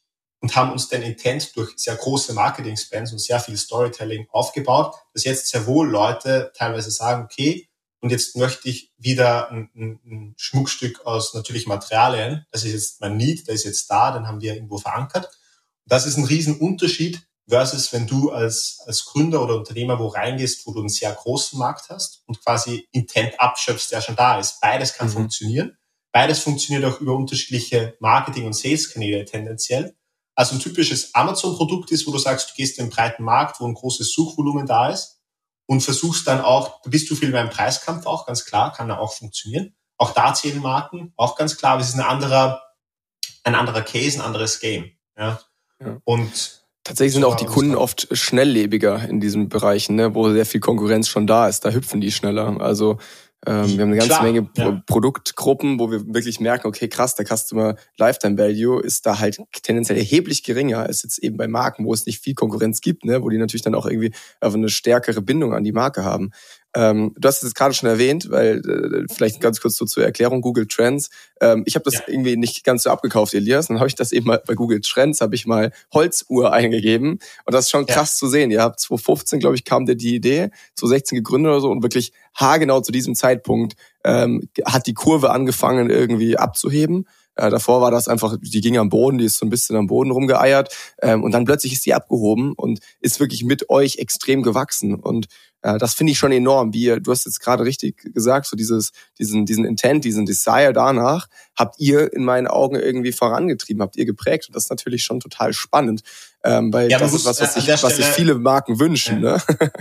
und haben uns den Intent durch sehr große Marketing-Spends und sehr viel Storytelling aufgebaut, dass jetzt sehr wohl Leute teilweise sagen, okay, und jetzt möchte ich wieder ein, ein, ein Schmuckstück aus natürlich Materialien, das ist jetzt mein Need, der ist jetzt da, den haben wir irgendwo verankert. Das ist ein Riesenunterschied versus wenn du als, als Gründer oder Unternehmer wo reingehst, wo du einen sehr großen Markt hast und quasi Intent abschöpfst, der schon da ist. Beides kann mhm. funktionieren. Beides funktioniert auch über unterschiedliche Marketing- und Sales-Kanäle tendenziell also ein typisches Amazon-Produkt ist, wo du sagst, du gehst in den breiten Markt, wo ein großes Suchvolumen da ist und versuchst dann auch, du bist du viel beim Preiskampf auch, ganz klar, kann da auch funktionieren. Auch da zählen Marken, auch ganz klar, aber es ist ein anderer, ein anderer Case, ein anderes Game. Ja. Ja. Und Tatsächlich sind auch die Kunden oft schnelllebiger in diesen Bereichen, ne, wo sehr viel Konkurrenz schon da ist. Da hüpfen die schneller. Also ähm, wir haben eine ganze Klar, Menge ja. Produktgruppen, wo wir wirklich merken, okay, krass, der Customer Lifetime Value ist da halt tendenziell erheblich geringer als jetzt eben bei Marken, wo es nicht viel Konkurrenz gibt, ne, wo die natürlich dann auch irgendwie einfach eine stärkere Bindung an die Marke haben. Ähm, du hast es jetzt gerade schon erwähnt, weil äh, vielleicht ganz kurz so zur Erklärung Google Trends. Ähm, ich habe das ja. irgendwie nicht ganz so abgekauft, Elias. Dann habe ich das eben mal bei Google Trends habe ich mal Holzuhr eingegeben und das ist schon krass ja. zu sehen. Ihr habt 2015, glaube ich, kam dir die Idee, 2016 gegründet oder so und wirklich haargenau zu diesem Zeitpunkt ähm, hat die Kurve angefangen irgendwie abzuheben. Äh, davor war das einfach, die ging am Boden, die ist so ein bisschen am Boden rumgeeiert ähm, und dann plötzlich ist die abgehoben und ist wirklich mit euch extrem gewachsen und das finde ich schon enorm. Wie du hast jetzt gerade richtig gesagt, so dieses, diesen, diesen Intent, diesen Desire danach, habt ihr in meinen Augen irgendwie vorangetrieben, habt ihr geprägt. Und das ist natürlich schon total spannend, ähm, weil ja, das ist was, was, sich, was sich viele Marken wünschen. Ja. Ne?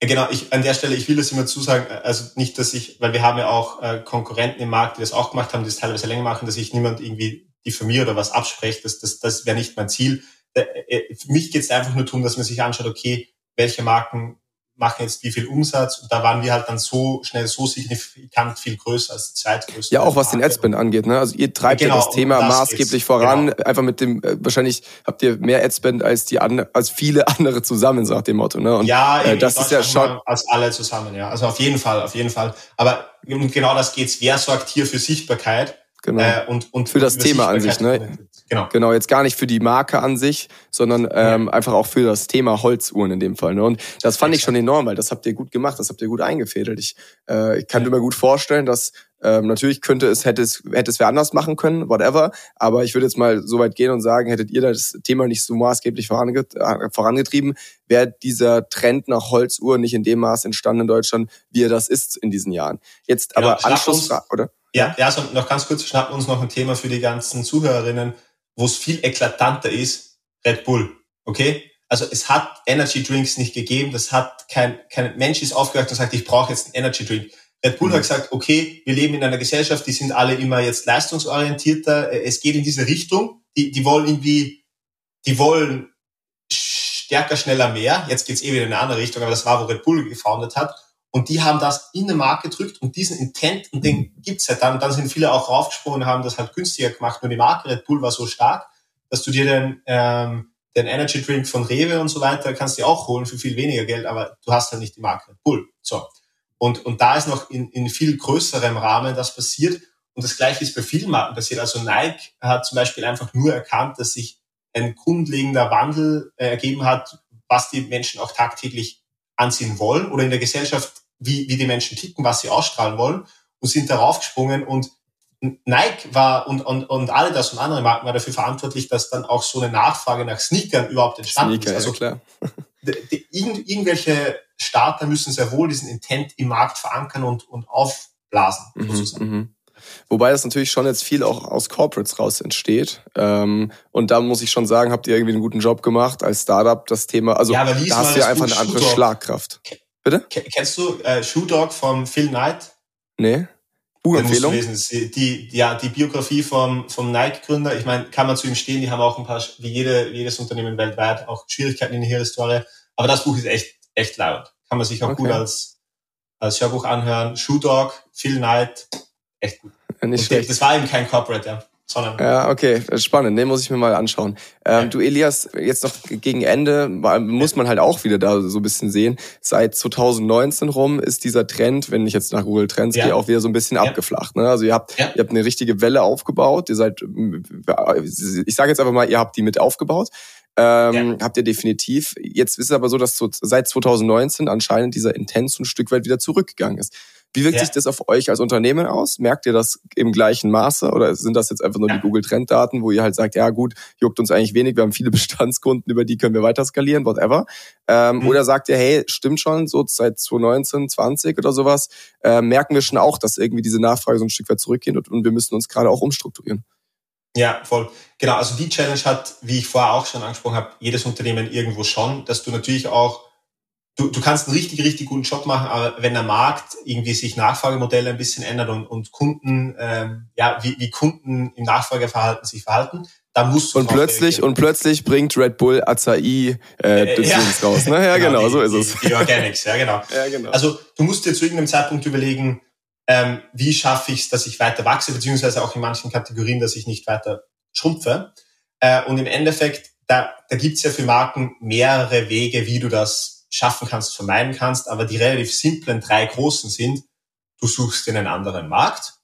Genau, ich an der Stelle, ich will das immer zusagen, also nicht, dass ich, weil wir haben ja auch äh, Konkurrenten im Markt, die das auch gemacht haben, die das teilweise länger machen, dass ich niemand irgendwie diffamiere oder was abspreche, das, das, das wäre nicht mein Ziel. Äh, äh, für mich geht es einfach nur darum, dass man sich anschaut, okay, welche Marken machen jetzt wie viel Umsatz und da waren wir halt dann so schnell so signifikant viel größer als die zweitgrößte. Ja, auch was den Adspend angeht, ne? Also ihr treibt genau, ja das Thema das maßgeblich voran, genau. einfach mit dem äh, wahrscheinlich habt ihr mehr Adspend als die an, als viele andere zusammen, sagt dem Motto, ne? Und, ja, äh, das ist ja schon als alle zusammen, ja. Also auf jeden Fall, auf jeden Fall, aber genau das geht's, wer sorgt hier für Sichtbarkeit? Genau. Äh, und, und für das Thema an sich, ne? Genau. Genau, jetzt gar nicht für die Marke an sich, sondern ähm, ja. einfach auch für das Thema Holzuhren in dem Fall. Ne? Und das fand ich schon enorm, weil das habt ihr gut gemacht, das habt ihr gut eingefädelt. Ich, äh, ich kann ja. mir gut vorstellen, dass Ähm, natürlich könnte es, hätte es, hätte es wer anders machen können, whatever. Aber ich würde jetzt mal so weit gehen und sagen, hättet ihr das Thema nicht so maßgeblich äh, vorangetrieben, wäre dieser Trend nach Holzuhren nicht in dem Maß entstanden in Deutschland, wie er das ist in diesen Jahren. Jetzt genau, aber Anschlussfrage, oder? Ja, ja, also noch ganz kurz, schnappen uns noch ein Thema für die ganzen Zuhörerinnen, wo es viel eklatanter ist, Red Bull. Okay? Also es hat Energy Drinks nicht gegeben, das hat kein, kein Mensch ist aufgewacht und sagt, ich brauche jetzt einen Energy Drink. Red Bull mhm. hat gesagt, okay, wir leben in einer Gesellschaft, die sind alle immer jetzt leistungsorientierter, es geht in diese Richtung, die, die wollen irgendwie, die wollen stärker, schneller, mehr. Jetzt geht's eh wieder in eine andere Richtung, aber das war, wo Red Bull gefounded hat. Und die haben das in den Markt gedrückt und diesen Intent, und den gibt's halt dann. Und dann sind viele auch raufgesprungen und haben das halt günstiger gemacht. Nur die Marke Red Bull war so stark, dass du dir den, ähm, den Energy Drink von Rewe und so weiter kannst du auch holen für viel weniger Geld, aber du hast halt nicht die Marke Red Bull. So. Und, und da ist noch in, in viel größerem Rahmen das passiert. Und das Gleiche ist bei vielen Marken passiert. Also Nike hat zum Beispiel einfach nur erkannt, dass sich ein grundlegender Wandel äh, ergeben hat, was die Menschen auch tagtäglich anziehen wollen oder in der Gesellschaft, wie, wie die Menschen ticken, was sie ausstrahlen wollen und sind darauf gesprungen und Nike war und, und, und alle das und andere Marken war dafür verantwortlich, dass dann auch so eine Nachfrage nach Sneakern überhaupt entstanden Sneaker, ist. Also ja, klar. Die, die, irgendwelche Starter müssen sehr wohl diesen Intent im Markt verankern und, und aufblasen, mhm, sozusagen. Mhm, Wobei das natürlich schon jetzt viel auch aus Corporates raus entsteht. Ähm, und da muss ich schon sagen, habt ihr irgendwie einen guten Job gemacht als Startup, das Thema, also ja, da hast du ja einfach eine andere. Schlagkraft. Bitte? Kennst du äh, Shoe Dog vom Phil Knight? Nee. Buchempfehlung? Die, die, ja, die Biografie vom, vom Nike-Gründer, ich meine, kann man zu ihm stehen, die haben auch ein paar, wie, jede, jedes Unternehmen weltweit, auch Schwierigkeiten in ihrer Historie. Aber das Buch ist echt, echt laut. Kann man sich auch okay. gut als, als Hörbuch anhören. Shoe Dog, Phil Knight, echt gut. Nicht schlecht. Das war eben kein Corporate, ja. Sondern ja, okay, spannend. Den muss ich mir mal anschauen. Ähm, ja. Du, Elias, jetzt noch gegen Ende muss man halt auch wieder da so ein bisschen sehen. Seit 2019 rum ist dieser Trend, wenn ich jetzt nach Google Trends ja. gehe, auch wieder so ein bisschen ja. abgeflacht. Ne? Also ihr habt, ihr habt eine richtige Welle aufgebaut. Ihr seid, ich sage jetzt einfach mal, ihr habt die mit aufgebaut. Ähm, Habt ihr definitiv. Jetzt ist es aber so, dass seit 2019 anscheinend dieser Intens ein Stück weit wieder zurückgegangen ist. Wie wirkt ja. sich das auf euch als Unternehmen aus? Merkt ihr das im gleichen Maße oder sind das jetzt einfach nur ja. die Google Trenddaten, wo ihr halt sagt, ja gut, juckt uns eigentlich wenig, wir haben viele Bestandskunden, über die können wir weiter skalieren, whatever. Ähm, mhm. Oder sagt ihr, hey, stimmt schon, so seit 2019, 20 oder sowas, äh, merken wir schon auch, dass irgendwie diese Nachfrage so ein Stück weit zurückgeht und, und wir müssen uns gerade auch umstrukturieren. Ja, voll. Genau, also die Challenge hat, wie ich vorher auch schon angesprochen habe, jedes Unternehmen irgendwo schon, dass du natürlich auch du, du kannst einen richtig, richtig guten Job machen, aber wenn der Markt irgendwie sich Nachfragemodelle ein bisschen ändert und, und Kunden, ähm, ja, wie, wie Kunden im Nachfrageverhalten sich verhalten, dann musst du und plötzlich und plötzlich bringt Red Bull Acai äh, äh ja. raus, ne? Ja, genau, genau so ist es. Die, die Organics, ja genau. ja genau. Also du musst dir zu irgendeinem Zeitpunkt überlegen, ähm, wie schaffe ich es, dass ich weiter wachse, beziehungsweise auch in manchen Kategorien, dass ich nicht weiter schrumpfe. Äh, und im Endeffekt, da, da gibt's ja für Marken mehrere Wege, wie du das schaffen kannst, vermeiden kannst, aber die relativ simplen drei großen sind, du suchst dir einen anderen Markt,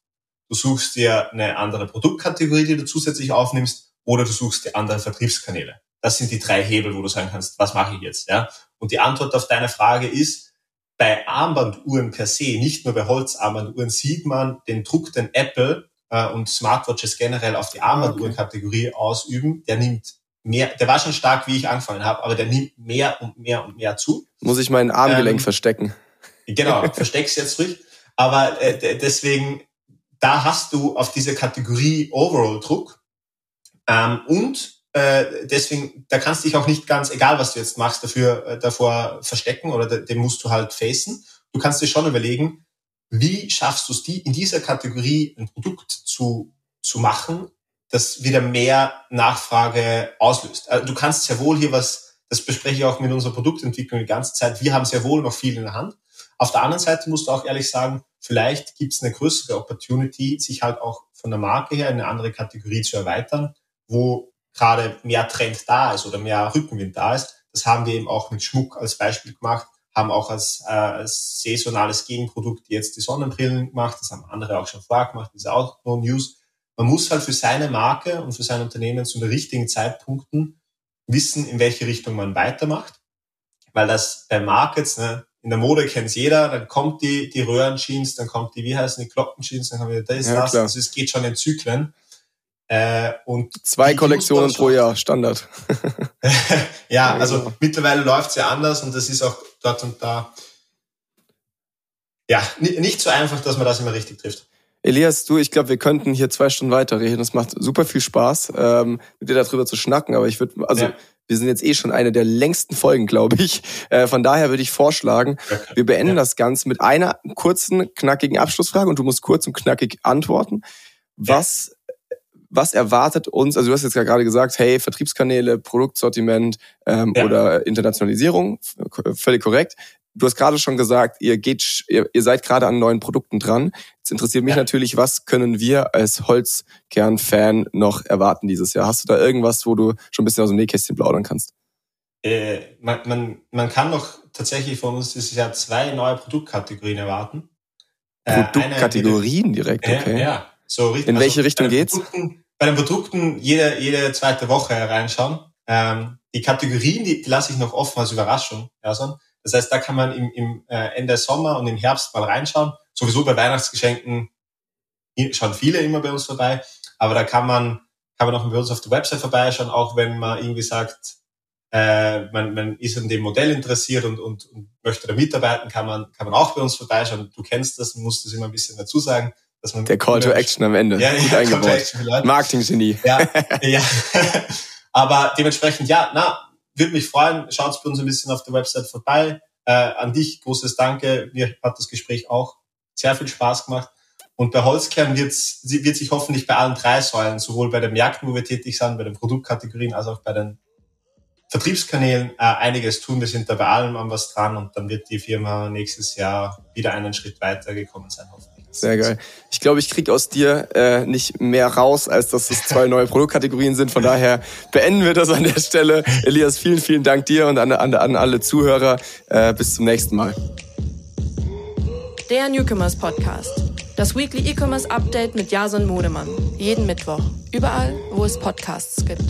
du suchst dir eine andere Produktkategorie, die du zusätzlich aufnimmst, oder du suchst dir andere Vertriebskanäle. Das sind die drei Hebel, wo du sagen kannst, was mache ich jetzt? Ja? Und die Antwort auf deine Frage ist, bei Armbanduhren per se, nicht nur bei Holzarmbanduhren, sieht man den Druck, den Apple äh, und Smartwatches generell auf die Armbanduhren-Kategorie okay. ausüben. Der nimmt mehr, der war schon stark, wie ich angefangen habe, aber der nimmt mehr und mehr und mehr zu. Muss ich mein Armgelenk ähm, verstecken? Genau, versteck's jetzt ruhig. Aber äh, deswegen, da hast du auf diese Kategorie Overall Druck. Ähm, und äh, deswegen, da kannst du dich auch nicht ganz, egal was du jetzt machst, dafür äh, davor verstecken oder den musst du halt facen. Du kannst dir schon überlegen, wie schaffst du es, die in dieser Kategorie ein Produkt zu, zu machen, das wieder mehr Nachfrage auslöst. Also du kannst sehr wohl hier was, das bespreche ich auch mit unserer Produktentwicklung die ganze Zeit, wir haben sehr wohl noch viel in der Hand. Auf der anderen Seite musst du auch ehrlich sagen, vielleicht gibt es eine größere Opportunity, sich halt auch von der Marke her in eine andere Kategorie zu erweitern, wo gerade mehr Trend da ist oder mehr Rückenwind da ist. Das haben wir eben auch mit Schmuck als Beispiel gemacht, haben auch als, äh, als saisonales Gegenprodukt jetzt die Sonnenbrillen gemacht, das haben andere auch schon vorher gemacht, diese Outdoor News man muss halt für seine Marke und für sein Unternehmen zu den richtigen Zeitpunkten wissen, in welche Richtung man weitermacht. Weil das bei Markets, ne, in der Mode kennt's jeder, dann kommt die, die Röhrenjeans, dann kommt die, wie heißen die Glockenjeans, dann haben wir das, ja, das. Klar. Also es geht schon in Zyklen. Äh, und Zwei Kollektionen pro Jahr, Standard. ja, also mittlerweile läuft's ja anders und das ist auch dort und da ja, nicht so einfach, dass man das immer richtig trifft. Elias, du, ich glaube, wir könnten hier zwei Stunden weiterreden. Das macht super viel Spaß, ähm, mit dir darüber zu schnacken. Aber ich würde, also ja. wir sind jetzt eh schon eine der längsten Folgen, glaube ich. Äh, von daher würde ich vorschlagen, wir beenden ja. das Ganze mit einer kurzen, knackigen Abschlussfrage und du musst kurz und knackig antworten. Was was erwartet uns, also du hast jetzt ja gerade gesagt, hey, Vertriebskanäle, Produktsortiment ähm, ja. oder Internationalisierung, völlig korrekt. Du hast gerade schon gesagt, ihr geht, ihr, ihr seid gerade an neuen Produkten dran. Jetzt interessiert mich ja. natürlich, was können wir als Holzkern-Fan noch erwarten dieses Jahr? Hast du da irgendwas, wo du schon ein bisschen aus dem Nähkästchen plaudern kannst? Äh, man, man, man kann noch tatsächlich von uns dieses Jahr zwei neue Produktkategorien erwarten. Äh, Produktkategorien direkt, okay. Äh, ja, so richtig. In also welche Richtung geht's? Bei den Produkten jede, jede zweite Woche reinschauen. Ähm, die Kategorien, die, lasse ich noch offen als Überraschung. Ja, so. Das heißt, da kann man im, im äh, Ende Sommer und im Herbst mal reinschauen. Sowieso bei Weihnachtsgeschenken schauen viele immer bei uns vorbei, aber da kann man kann man auch bei uns auf der Website vorbeischauen, auch wenn man irgendwie sagt, äh, man, man ist an dem Modell interessiert und, und, und möchte da mitarbeiten, kann man, kann man auch bei uns vorbeischauen. Du kennst das, musst das immer ein bisschen dazu sagen. Dass man Der Call to Action am Ende. Ja, Gut ja, eingebaut. Marketing-Genie. Ja, ja. Aber dementsprechend, ja, na, würde mich freuen. Schaut bei uns ein bisschen auf der Website vorbei. Äh, an dich großes Danke. Mir hat das Gespräch auch sehr viel Spaß gemacht. Und bei Holzkern wird's, wird sich hoffentlich bei allen drei Säulen, sowohl bei den Märkten, wo wir tätig sind, bei den Produktkategorien, als auch bei den Vertriebskanälen äh, einiges tun. Wir sind da bei allem an was dran und dann wird die Firma nächstes Jahr wieder einen Schritt weiter gekommen sein, hoffentlich. Sehr geil. Ich glaube, ich kriege aus dir äh, nicht mehr raus, als dass es zwei neue Produktkategorien sind. Von daher beenden wir das an der Stelle. Elias, vielen, vielen Dank dir und an, an, an alle Zuhörer. Äh, bis zum nächsten Mal. Der Newcomers Podcast. Das Weekly E-Commerce Update mit Jason Modemann. Jeden Mittwoch. Überall, wo es Podcasts gibt.